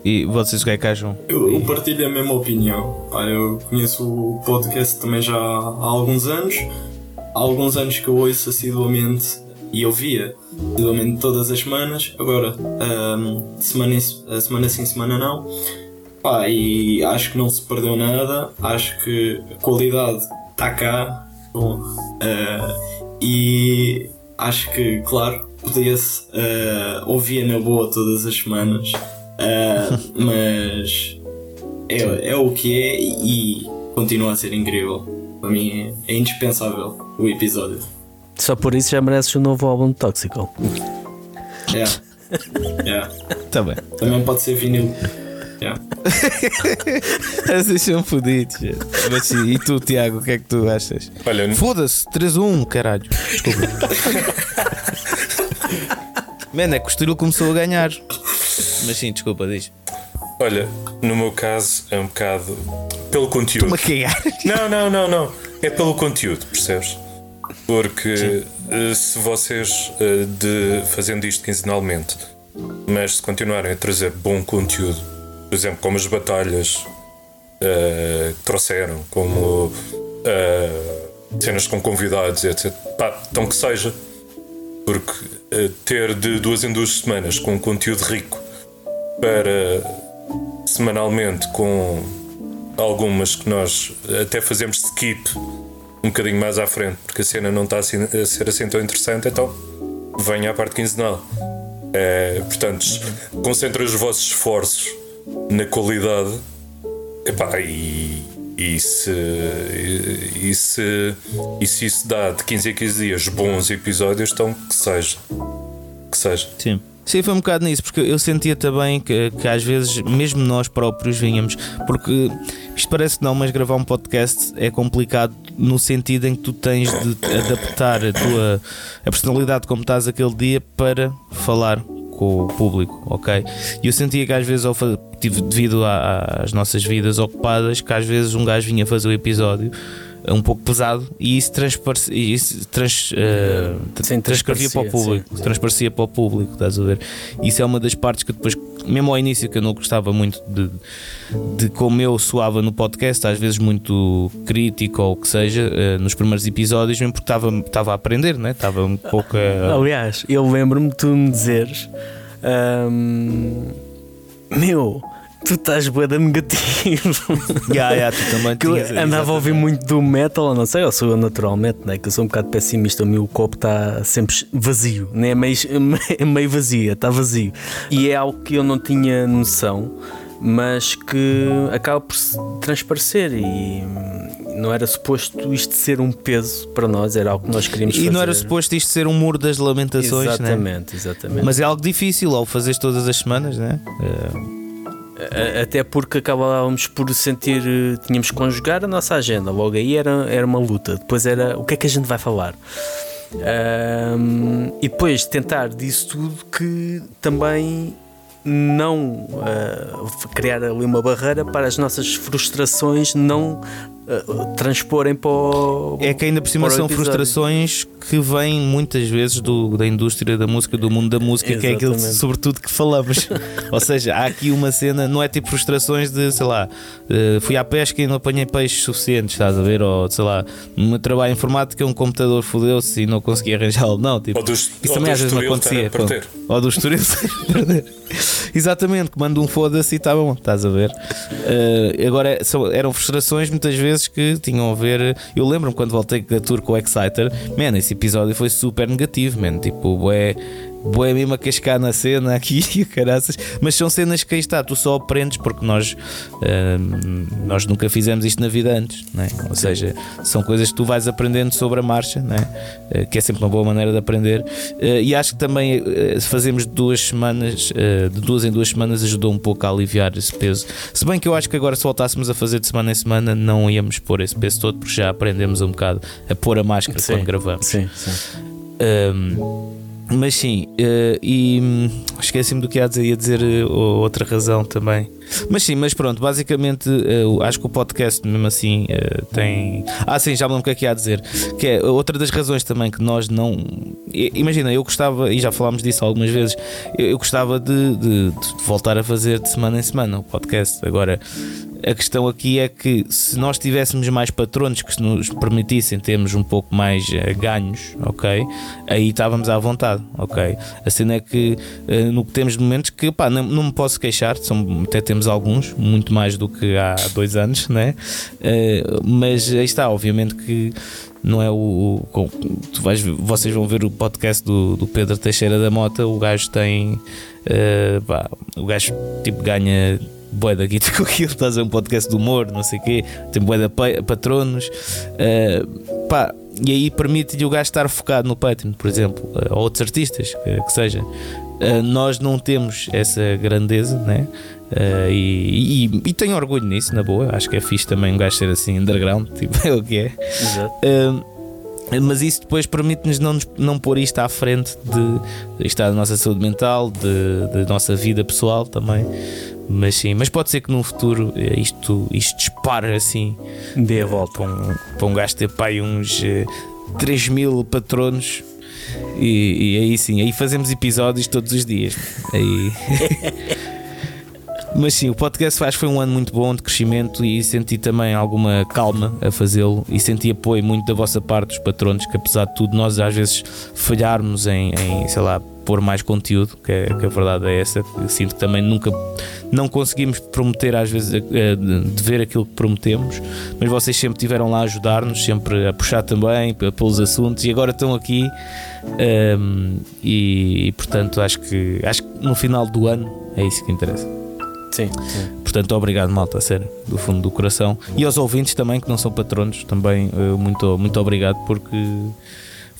E vocês o que é que acham? Eu, eu partilho a mesma opinião. Pá, eu conheço o podcast também já há alguns anos. Há alguns anos que eu ouço assiduamente e eu via assiduamente todas as semanas. Agora, ahm, semana, em- semana sim, semana não. Pá, e acho que não se perdeu nada. Acho que a qualidade está cá. Bom, ah, e acho que, claro, podia-se ah, ouvir na boa todas as semanas. Ah, mas é, é o que é e continua a ser incrível. Para mim é indispensável o episódio. Só por isso já mereces o novo álbum de Toxical. Yeah. Yeah. Tá bem. Também pode ser vinil. Yeah. Vocês são fodidos. Mas sim, E tu, Tiago, o que é que tu achas? Olha, Foda-se, 3-1, caralho. Desculpa. Mano, é que o Estoril começou a ganhar. Mas sim, desculpa, diz. olha, no meu caso é um bocado pelo conteúdo. Estou-me a cagar. Não, não, não, não. É pelo conteúdo, percebes? Porque eh, se vocês, eh, de, fazendo isto quinzenalmente, mas se continuarem a trazer bom conteúdo, por exemplo, como as batalhas que trouxeram, como eh, cenas com convidados, etc. Pá, então que seja. Porque eh, ter de duas em duas semanas com conteúdo rico para semanalmente com algumas que nós até fazemos skip um bocadinho mais à frente, porque a cena não está assim- a ser assim tão interessante, então venha à parte quinzenal. É, portanto, concentrem os vossos esforços na qualidade epá, e, e, se, e, se, e se isso dá de 15 a 15 dias bons episódios, então que seja. Que seja. Sim. Sim, foi um bocado nisso, porque eu sentia também que, que às vezes, mesmo nós próprios, vinhamos. Porque isto parece que não, mas gravar um podcast é complicado no sentido em que tu tens de adaptar a tua a personalidade como estás aquele dia para falar com o público, ok? E eu sentia que às vezes, devido às nossas vidas ocupadas, que às vezes um gajo vinha fazer o episódio um pouco pesado e isso, isso trans, eh, Sim, transcrevia para o público, transparecia para o público, estás a ver? Isso é uma das partes que depois, mesmo ao início, que eu não gostava muito de, de como eu soava no podcast, às vezes muito crítico ou o que seja, eh, nos primeiros episódios, mesmo porque estava, estava a aprender, né? estava um pouco a. Aliás, eu lembro-me de tu me dizeres: hum, Meu, tu estás boeda negativo. Ya, ya, tu também Que tinhas- andava a ouvir muito do metal, não sei, eu sou eu naturalmente, né? que eu sou um bocado pessimista. O meu copo está sempre vazio, nem é meio, é meio vazio, está vazio. E é algo que eu não tinha noção, mas que acaba por transparecer. E não era suposto isto ser um peso para nós, era algo que nós queríamos E fazer. não era suposto isto ser um muro das lamentações, né? Exatamente, exatamente. Mas é algo difícil ao fazeres todas as semanas, né? A- Até porque acabávamos por sentir, eh, tínhamos que conjugar a nossa agenda. Logo aí era, era uma luta. Depois era o que é que a gente vai falar. Ahm, e depois tentar disso tudo que também não ah, criar ali uma barreira para as nossas frustrações não ah, transporem para o, É que ainda por cima são episódio. frustrações que vêm muitas vezes do, da indústria da música, do mundo da música, que é aquilo Exatamente. sobretudo que falamos. Ou seja, há aqui uma cena, não é tipo frustrações de, sei lá, eh, fui à pesca e não apanhei peixes suficientes, estás a ver? Ou sei lá, no meu trabalho informático um computador fodeu-se e não consegui arranjá-lo. Não, tipo, Ou dos- isso ou também às vezes estar acontecia. Ou do Estoril estar a perder. Exatamente, que manda um foda-se e está bom, estás a ver? Eh, agora são- eram frustrações muitas vezes que tinham a ver. Eu lembro-me quando voltei da tour com o Exciter, man, esse episódio foi super negativo, man. Tipo, bué. Boé mesmo a cascar na cena aqui caraças, mas são cenas que aí está, tu só aprendes porque nós, eh, nós nunca fizemos isto na vida antes, né? ou seja, são coisas que tu vais aprendendo sobre a marcha, né? Que é sempre uma boa maneira de aprender. Eh, e acho que também eh, fazemos duas semanas, de duas em duas semanas, ajudou um pouco a aliviar esse peso. Se bem que eu acho que agora, se voltássemos a fazer de semana em semana, não íamos pôr esse peso todo, porque já aprendemos um bocado a pôr a máscara Sim. quando gravamos. Sim, sim. Um, mas sim, eh, e hum, esqueci-me do que dizer, ia dizer eh, outra razão também. Mas sim, mas pronto, basicamente eh, acho que o podcast, mesmo assim, eh, tem. Ah, sim, já me lembro o que é que ia dizer. Que é outra das razões também que nós não. Imagina, eu gostava, e já falámos disso algumas vezes, eu, gostava de, de- de voltar a fazer de semana em semana o podcast. Agora, a questão aqui é que se nós tivéssemos mais patronos que nos permitissem termos um pouco mais eh, ganhos, ok? Aí estávamos à vontade, ok? A cena é que no que temos momentos que pá, não, não me posso queixar, são, até temos alguns, muito mais do que há dois anos, né? Eh, mas aí está, obviamente que não é o. o- tu vais, vocês vão ver o podcast do, do Pedro Teixeira da Mota, o gajo tem. eh, pá, o gajo tipo ganha bué da guita com aquilo, estás a um podcast de humor, não sei o quê, tem bué de pa- patronos, eh, pá, e aí permite-lhe o gajo estar focado no Patreon, por exemplo, eh, ou outros artistas, que, que seja. Eh, nós não temos essa grandeza, né? Eh, e, e, e tenho orgulho nisso, na boa. Acho que é fixe também um gajo ser assim underground, tipo, é o que é. Exato. Um, mas isso depois permite-nos não, não pôr isto à frente de isto da nossa saúde mental, de, da nossa vida pessoal também. Mas sim, mas pode ser que num futuro eh, isto, isto dispare assim Dê a volta. para um, para um gajo ter pai uns eh, 3 mil patronos. E, e aí sim, aí fazemos episódios todos os dias. Aí. Mas sim, o podcast faz foi um ano muito bom de crescimento e senti também alguma calma a fazê-lo e senti apoio muito da vossa parte dos patronos, que apesar de tudo nós às vezes falharmos em, em, sei lá, pôr mais conteúdo, que, é, que a verdade é essa. Sinto que também nunca não conseguimos prometer às vezes eh, de ver aquilo que prometemos, mas vocês sempre estiveram lá a ajudar-nos, sempre a puxar também pelos assuntos e agora estão aqui ehm, e, e, portanto acho que acho que no final do ano é isso que interessa. Sim, sim. Portanto, obrigado, malta, sério, do fundo do coração. E aos ouvintes também, que não são patronos, também eh, muito, muito obrigado porque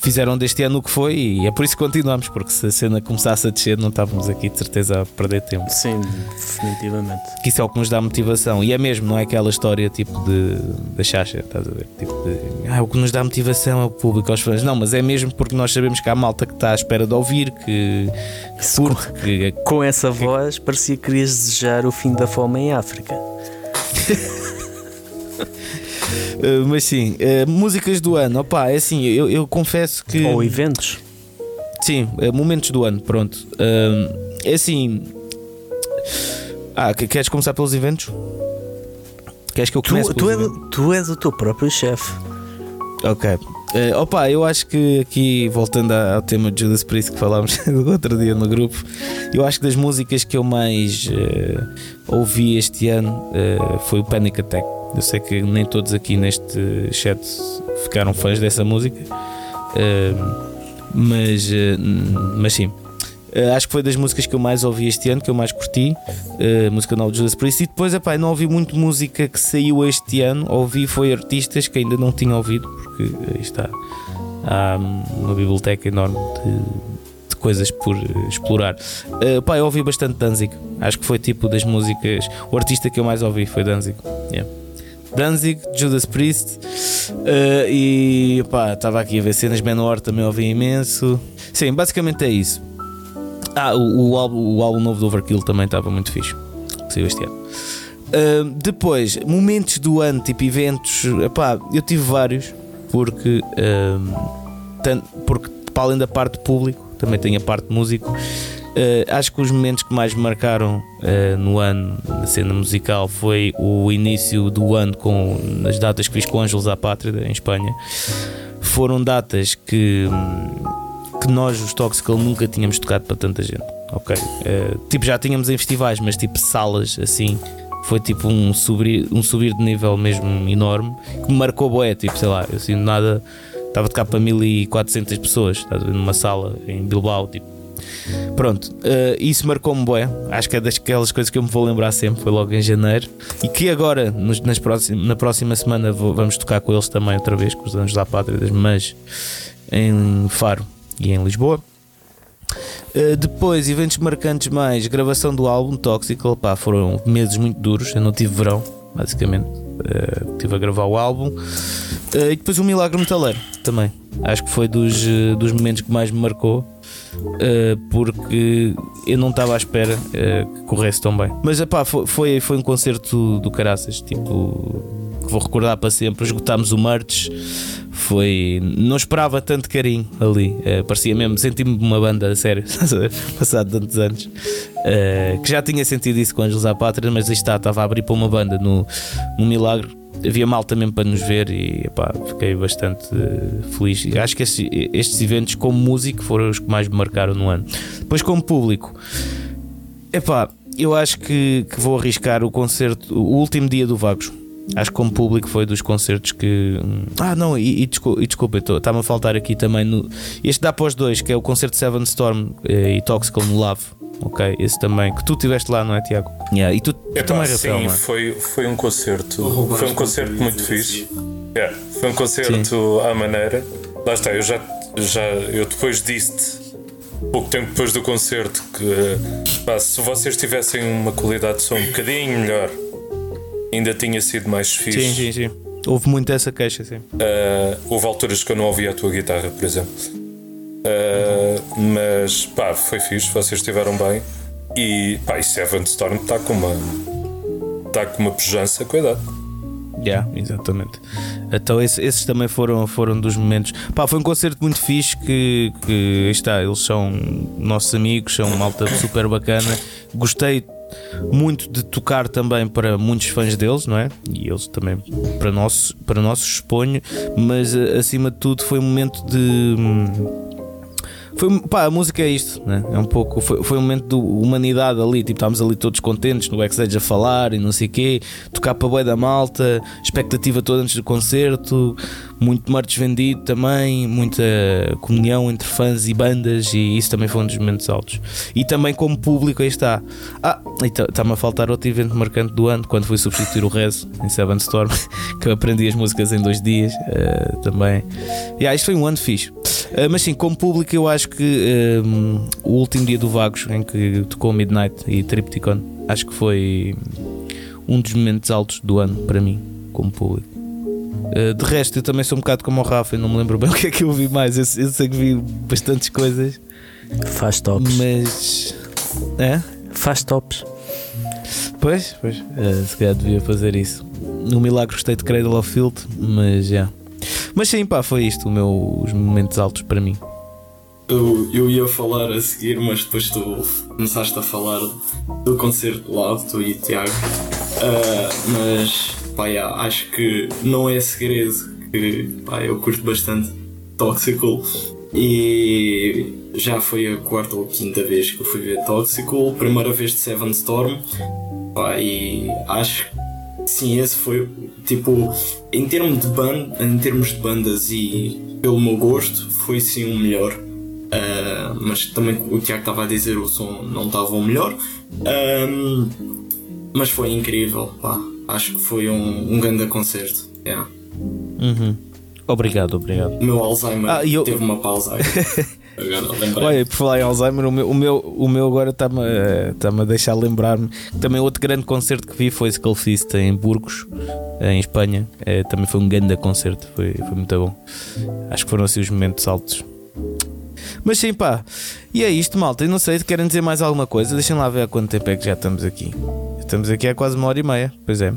fizeram deste ano o que foi e é por isso que continuamos, porque se a cena começasse a descer, não estávamos aqui de certeza a perder tempo. Sim, definitivamente. Que isso é o que nos dá motivação. E é mesmo, não é aquela história tipo de da Xaxa, estás a ver? Tipo de ah, o que nos dá motivação é o público, aos fãs. Não, mas é mesmo porque nós sabemos que há malta que está à espera de ouvir, que, que curte, que, Com essa voz, parecia que querias desejar o fim da fome em África. Uh, mas sim, uh, músicas do ano, opá, é assim, eu, eu confesso que. Ou eventos. Sim, uh, momentos do ano, pronto. Uh, é assim. Ah, que- queres começar pelos eventos? Queres que eu comece Tu, tu, és, tu és o teu próprio chefe. Ok. Uh, opa, eu acho que aqui, voltando ao tema de Judas Priest que falámos do outro dia no grupo, eu acho que das músicas que eu mais uh, ouvi este ano uh, foi o Panic Attack. Eu sei que nem todos aqui neste chat ficaram fãs dessa música, mas, mas sim, Uh, acho que foi das músicas que eu mais ouvi este ano, que eu mais curti. Música nova de Judas Priest. E depois, epá, não ouvi muito música que saiu este ano. Ouvi foi artistas que ainda não tinha ouvido, porque aí está. Há uma biblioteca enorme de, de coisas por explorar. Uh, pá, eu ouvi bastante Danzig. Acho que foi tipo das músicas. O artista que eu mais ouvi foi Danzig. Yeah. Danzig, Judas Priest uh, e pá, estava aqui a ver cenas Menor também ouvi imenso. Sim, basicamente é isso. Ah, o, o, álbum, o álbum novo do Overkill também estava muito fixe. Saiu este ano. Uh, depois, momentos do ano, tipo eventos. Epá, eu tive vários, porque, uh, tanto, porque para além da parte público, também tem a parte músico. Uh, acho que os momentos que mais me marcaram uh, no ano na cena musical foi o início do ano com as datas que fiz com Ângelos à Pátria em Espanha. Foram datas que. Que nós, os Toxical, nunca tínhamos tocado para tanta gente. Ok? Uh, tipo, já tínhamos em festivais, mas tipo salas assim. Foi tipo um subir, um subir de nível mesmo enorme que me marcou boé, tipo, sei lá, eu assim nada. Estava a tocar para 1400 pessoas, numa sala em Bilbao, tipo. Pronto, uh, isso marcou-me bué. Acho que é daquelas coisas que eu me vou lembrar sempre. Foi logo em janeiro. E que agora, nos, nas próxim, na próxima semana, vou, vamos tocar com eles também outra vez, com os Anos da Pátria, mas em Faro e em Lisboa. Uh, depois, eventos marcantes mais, gravação do álbum Toxical, pá, foram meses muito duros, eu não tive verão, basicamente. Uh, estive a gravar o álbum. Uh, e depois o Milagre Metaleiro também. Acho que foi dos, dos momentos que mais me marcou. Porque eu não estava à espera que corresse tão bem. Mas epá, foi, foi, um concerto do caraças, tipo, que vou recordar para sempre. Esgotámos o merch, foi. Não esperava tanto carinho ali. Uh, parecia mesmo, senti-me uma banda a sério, passado tantos anos. Que já tinha sentido isso com Anjos à Pátria, mas aí está, estava a abrir para uma banda no, no Milagre. Havia mal também para nos ver e epá, fiquei bastante feliz. Acho que estes, estes eventos, como músico, foram os que mais me marcaram no ano. Depois, como público, epá, eu acho que, que vou arriscar o concerto, o último dia do Vagos Acho que como público foi dos concertos que. Hum, ah, não, e, e desculpa, desculpa está-me a faltar aqui também. No, este dá para os dois, que é o concerto Seven Storm eh, e Toxical no Love. Ok, esse também, que tu estiveste lá, não é, Tiago? Yeah, e tu, tu também, Rafael, Sim, é? foi, foi um concerto. Foi um concerto muito fixe. Yeah, foi um concerto sim. à maneira. Lá está, eu já, já eu depois disse-te pouco tempo depois do concerto que pá, se vocês tivessem uma qualidade de som um bocadinho melhor ainda tinha sido mais fixe. Sim, sim, sim. Houve muito essa queixa, sim. Uh, houve alturas que eu não ouvia a tua guitarra, por exemplo. Uh, mas pá, foi fixe, vocês estiveram bem. E pá, e Seven Storm está com uma. está com uma pujança, cuidado. Yeah, exatamente. Então esses, esses, também foram, foram dos momentos. Pá, foi um concerto muito fixe que, que está, eles são nossos amigos, são uma malta super bacana. Gostei muito de tocar também para muitos fãs deles, não é? E eles também para nós, para nós exponho, mas eh, acima de tudo foi um momento de hum, foi, pá, a música é isto, né? é um pouco. Foi, foi um momento de humanidade ali, tipo, estávamos ali todos contentes no backstage a falar e não sei o quê, tocar para boi da malta, expectativa toda antes do concerto, muito merch vendido também, muita comunhão entre fãs e bandas, e isso também foi um dos momentos altos. E também como público, aí está. Ah, está-me a faltar outro evento marcante do ano, quando fui substituir o Rez em Seven Storm, que eu aprendi as músicas em dois dias uh, também. Yeah, isto foi um ano fixe. Uh, mas sim, como público, eu acho que um, o último dia do Vagos, em que tocou Midnight e Tripticon, acho que foi um dos momentos altos do ano para mim, como público. Uh, de resto, eu também sou um bocado como o Rafa, eu não me lembro bem o que é que eu vi mais. Eu, eu sei que vi bastantes coisas. Faz tops. Mas. É? Faz tops. Pois, pois. Uh, se calhar devia fazer isso. No Milagre gostei de Cradle of Field, mas já. Yeah. Mas sim, pá, foi isto, meu, os momentos altos para mim. Eu, eu ia falar a seguir, mas depois tu começaste a falar do concerto lá, tu e Tiago. Uh, mas, pá, yeah, acho que não é segredo que pá, eu curto bastante Toxical e já foi a quarta ou quinta vez que eu fui ver Toxical, primeira vez de Seven Storm pá, e acho que sim, esse foi tipo em termos de band, em termos de bandas e pelo meu gosto foi sim o melhor. Uh, mas também o Tiago estava a dizer o som não estava o melhor. Um, mas foi incrível, pá. Acho que foi um, um grande concerto. Yeah. Uhum. Obrigado, obrigado. O meu Alzheimer Ah, eu- teve uma pausa. Olha, por falar em Alzheimer, o meu, o meu, o meu agora está-me a- está-me a deixar lembrar-me. Também outro grande concerto que vi foi Skullfist em Burgos, em Espanha. Eh, também foi um grande concerto, foi, foi muito bom. Acho que foram assim os momentos altos. Mas sim, pá. E é isto, malta. Eu não sei, querem dizer mais alguma coisa? Deixem lá ver há quanto tempo é que já estamos aqui. Estamos aqui há quase uma hora e meia, pois é.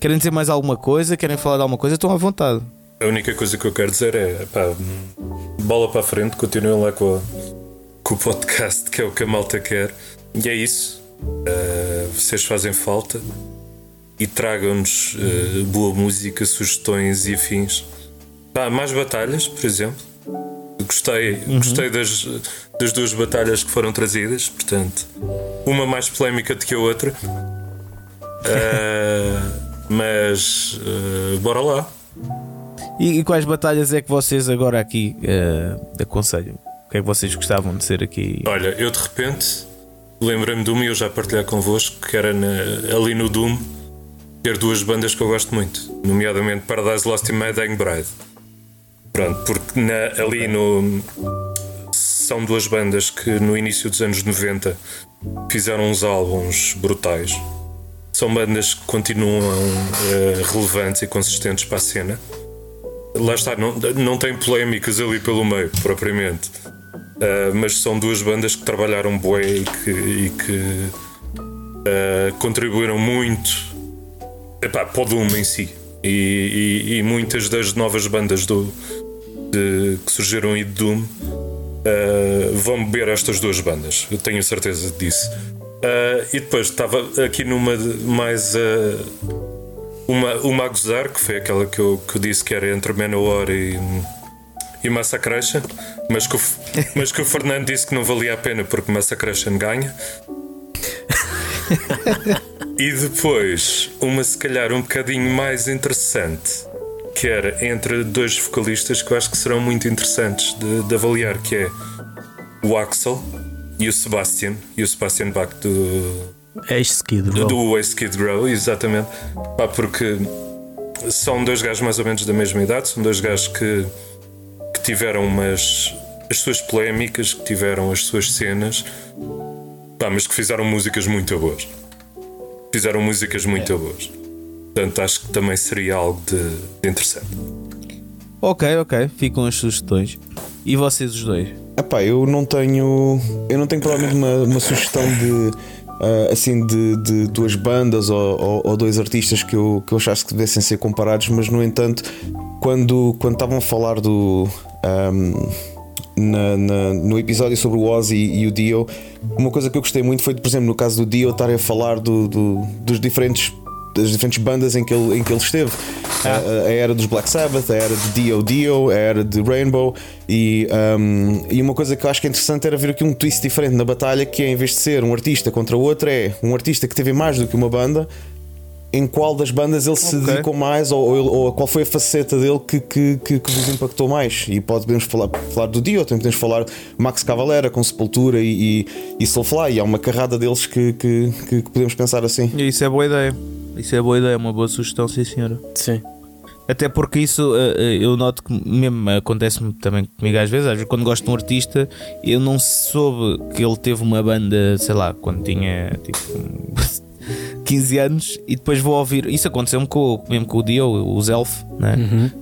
Querem dizer mais alguma coisa? Querem falar de alguma coisa? Estão à vontade. A única coisa que eu quero dizer é pá, bola para a frente, continuem lá com, a- com o podcast, que é o que a malta quer. E é isso. Uh, vocês fazem falta e tragam-nos uh, boa música, sugestões e afins. Pá, mais batalhas, por exemplo. Gostei, gostei das, das duas batalhas que foram trazidas, portanto, uma mais polémica do que a outra. Uh, mas uh, bora lá. E, e quais batalhas é que vocês agora aqui eh, aconselham? O que é que vocês gostavam de ser aqui? Olha, eu de repente lembrei-me de uma e eu já partilhar convosco que era na- ali no Doom ter duas bandas que eu gosto muito, nomeadamente Paradise Lost e Mad Dying Bride. Pronto, porque na- ali no. São duas bandas que no início dos anos 90 fizeram uns álbuns brutais. São bandas que continuam eh, relevantes e consistentes para a cena. Lá está, não, não tem polémicas ali pelo meio, propriamente. Uh, mas são duas bandas que trabalharam bué e que, e que, uh, contribuíram muito epá, para o Doom em si. E, e- e muitas das novas bandas do, de- que surgiram de Doom uh, vão beber estas duas bandas, eu tenho certeza disso. Uh, e depois estava aqui numa de- mais. uh, uma, uma a gozar, que foi aquela que eu, que eu disse que era entre Manowar e, e Massacration, mas que, o, mas que o Fernando disse que não valia a pena porque Massacration ganha. e depois, uma se calhar um bocadinho mais interessante, que era entre dois vocalistas que eu acho que serão muito interessantes de, de avaliar, que é o Axel e o Sebastian, e o Sebastian Bach do, É Skid Row. do Ace Kid Grow, exatamente. Pá, porque são dois gajos mais ou menos da mesma idade, são dois gajos que, que tiveram umas as suas polémicas, que tiveram as suas cenas, pá, mas que fizeram músicas muito boas. Fizeram músicas muito boas. Portanto, acho que também seria algo de, de interessante. Ok, ok, ficam as sugestões. E vocês os dois? Epá, eu não tenho. Eu não tenho provavelmente uma, uma sugestão de. ah, assim, de, de duas bandas ou, ou- ou dois artistas que eu, que eu achasse que devessem ser comparados, mas no entanto, quando, quando estavam a falar do. ahm, na- na- no episódio sobre o Ozzy e o Dio, uma coisa que eu gostei muito foi, por exemplo, no caso do Dio, estarem a falar do, do- dos diferentes das diferentes bandas em que ele, em que ele esteve. A, a era dos Black Sabbath, a era de Dio Dio, a era de Rainbow. E, um, e uma coisa que eu acho que é interessante era ver aqui um twist diferente na batalha, que é em vez de ser um artista contra outro, é um artista que teve mais do que uma banda. Em qual das bandas ele se Ok. dedicou mais ou, ou, ou qual foi a faceta dele que, que, que, que vos impactou mais? E pode- podemos falar, falar do Dio, também podemos falar Max Cavalera com Sepultura e, e, e Soulfly. E há uma carrada deles que, que, que, que podemos pensar assim. Isso é boa ideia. Isso é boa ideia, é uma boa sugestão, sim senhora. Sim. Até porque isso eh, eh, eu noto que mesmo acontece-me também comigo às vezes. Às vezes, quando gosto de um artista, eu não soube que ele teve uma banda, sei lá, quando tinha tipo 15 anos e depois vou ouvir. Isso aconteceu-me com, mesmo com o Dio, os Elf, né?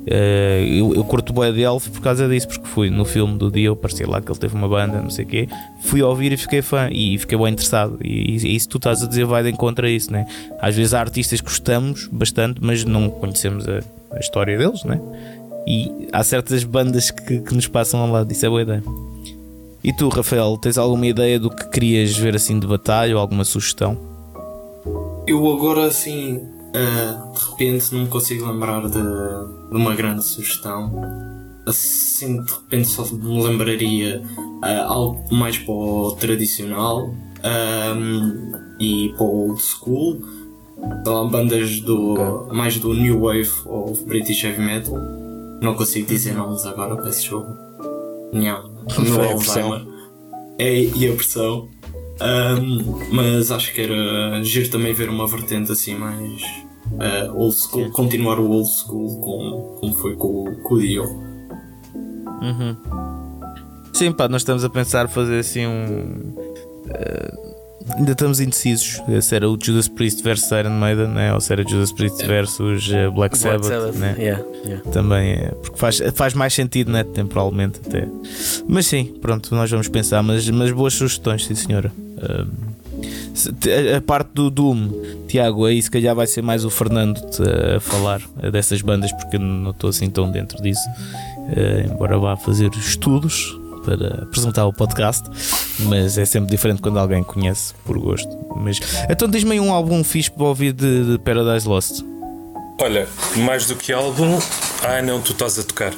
Eh, eu, eu curto boa de Elf por causa disso, porque fui no filme do Dio, parecia lá que ele teve uma banda, não sei o quê. Fui ouvir e fiquei fã e fiquei bem interessado. E, e isso tu estás a dizer vai de encontro a isso, né? Às vezes há artistas que gostamos bastante, mas não conhecemos a, a história deles, né? E há certas bandas que, que nos passam ao lado, isso é boa ideia. E tu, Rafael, tens alguma ideia do que querias ver assim de batalha ou alguma sugestão? Eu agora assim, uh, de repente não me consigo lembrar de, de, uma grande sugestão. Assim, de repente só me lembraria uh, algo mais para o tradicional um, e para o old school. Então, bandas do, okay. mais do New Wave ou British Heavy Metal. Não consigo dizer nomes agora, peço desculpa. Não, no Alzheimer. É, e a pressão. Um, mas acho que era giro também ver uma vertente assim mais uh, old school, continuar o old school como, como foi com, com o Dio. Uhum. Sim, pá, nós estamos a pensar fazer assim um. Uh, ainda estamos indecisos se era o Judas Priest versus Iron Maiden né? ou se era Judas Priest versus uh, Black Sabbath, Black Sabbath né? yeah, yeah. também é porque faz, faz mais sentido né? temporalmente até mas sim, pronto, nós vamos pensar mas, mas boas sugestões, sim senhora a parte do Doom, Tiago, aí se calhar vai ser mais o Fernando a falar dessas bandas, porque não estou assim tão dentro disso. Uh, embora vá fazer estudos para apresentar o podcast, mas é sempre diferente quando alguém conhece por gosto. Mas então diz-me um álbum fixe para ouvir de, de Paradise Lost. Olha, mais do que álbum, ah não, tu estás a tocar.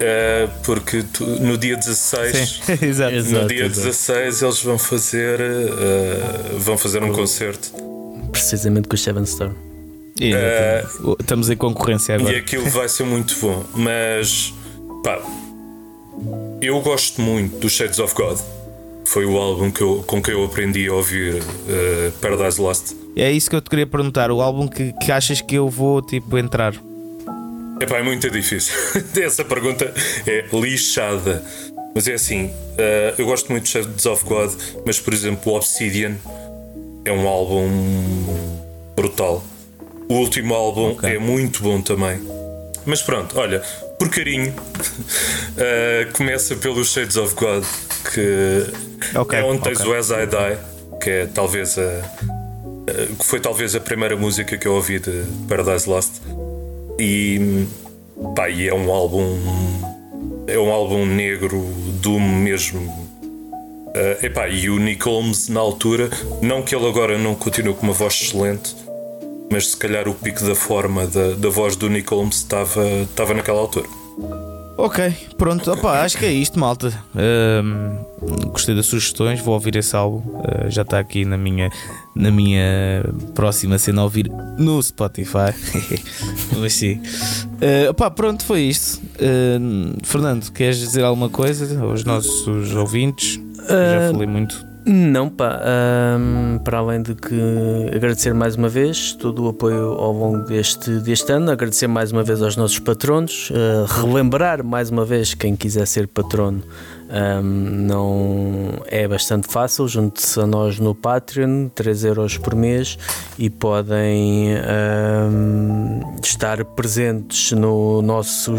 Uh, porque tu, no dia 16 exato, no exato, dia exato. 16 eles vão fazer uh, vão fazer um concerto. Precisamente com o Seven Stone uh, estamos em concorrência agora. e aquilo vai ser muito bom mas pá eu gosto muito do Shades of God. Foi o álbum que eu, com que eu aprendi a ouvir Paradise Lost. É isso que eu te queria perguntar o álbum que, que achas que eu vou tipo entrar Epá, é muito difícil. Essa pergunta é lixada. Mas é assim, uh, eu gosto muito de Shadows of God, mas por exemplo, Obsidian é um álbum brutal. O último álbum okay. é muito bom também. Mas pronto, olha, por carinho, uh, começa pelo Shades of God, que okay, é onde tens okay. o As I Die, que é talvez a. Uh, que foi talvez a primeira música que eu ouvi de Paradise Lost. E, pá, e é um álbum. É um álbum negro, doom mesmo. Uh, epá, e o Nick Holmes, na altura, não que ele agora não continue com uma voz excelente, mas se calhar o pico da forma da, da voz do Nick Holmes estava, estava naquela altura. Ok, pronto, opa, acho que é isto, malta. Uh, gostei das sugestões, vou ouvir esse álbum. Uh, já está aqui na minha, na minha próxima cena a ouvir no Spotify. Mas sim. Uh, opa, pronto, foi isto. Fernando, queres dizer alguma coisa aos nossos ouvintes? já falei muito. Não, pá, um, para além de que agradecer mais uma vez todo o apoio ao longo deste, deste ano, agradecer mais uma vez aos nossos patronos, uh, relembrar mais uma vez quem quiser ser patrono. Um, não é bastante fácil, junte-se a nós no Patreon, 3 euros por mês e podem um, estar presentes no nosso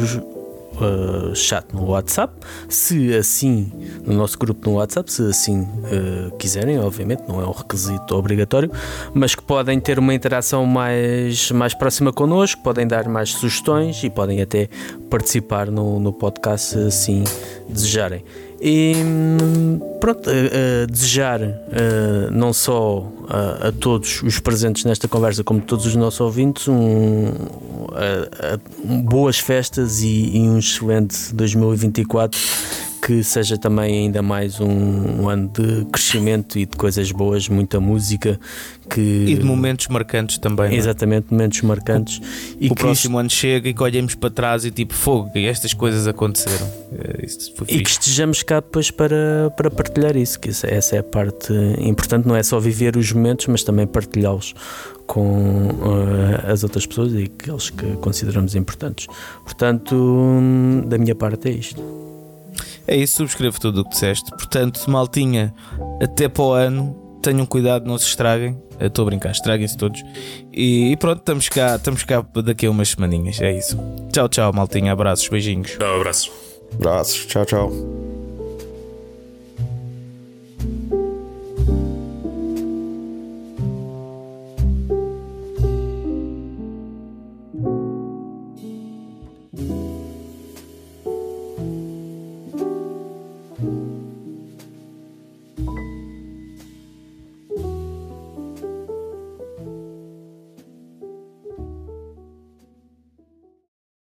uh, chat no WhatsApp, se assim, no nosso grupo no WhatsApp, se assim uh, quiserem, obviamente, não é um requisito obrigatório, mas que podem ter uma interação mais, mais próxima connosco, podem dar mais sugestões e podem até participar no, no podcast se assim desejarem. E pronto, a, a desejar uh, não só a, a, todos os presentes nesta conversa, como todos os nossos ouvintes, um boas festas e, e, um excelente 2024 que seja também ainda mais um, um, ano de crescimento e de coisas boas, muita música que... e de momentos marcantes também. É? Exatamente, é? momentos marcantes. O, e o próximo isto... ano chega e que olhemos para trás e tipo fogo, e estas coisas aconteceram. É, e que estejamos cá depois para, para partilhar isso, que essa é a parte importante, não é só viver os momentos, mas também partilhá-los com uh, as outras pessoas e aqueles que consideramos importantes. Portanto, da minha parte é isto. É isso, subscrevo tudo o que disseste. Portanto, maltinha, até para o ano, tenham cuidado, não se estraguem. Estou a brincar, estraguem-se todos. E, e, pronto, estamos cá, estamos cá daqui a umas semaninhas. É isso. Tchau, tchau, maltinha. Abraços, beijinhos. Tchau, abraços. Abraços, tchau, tchau.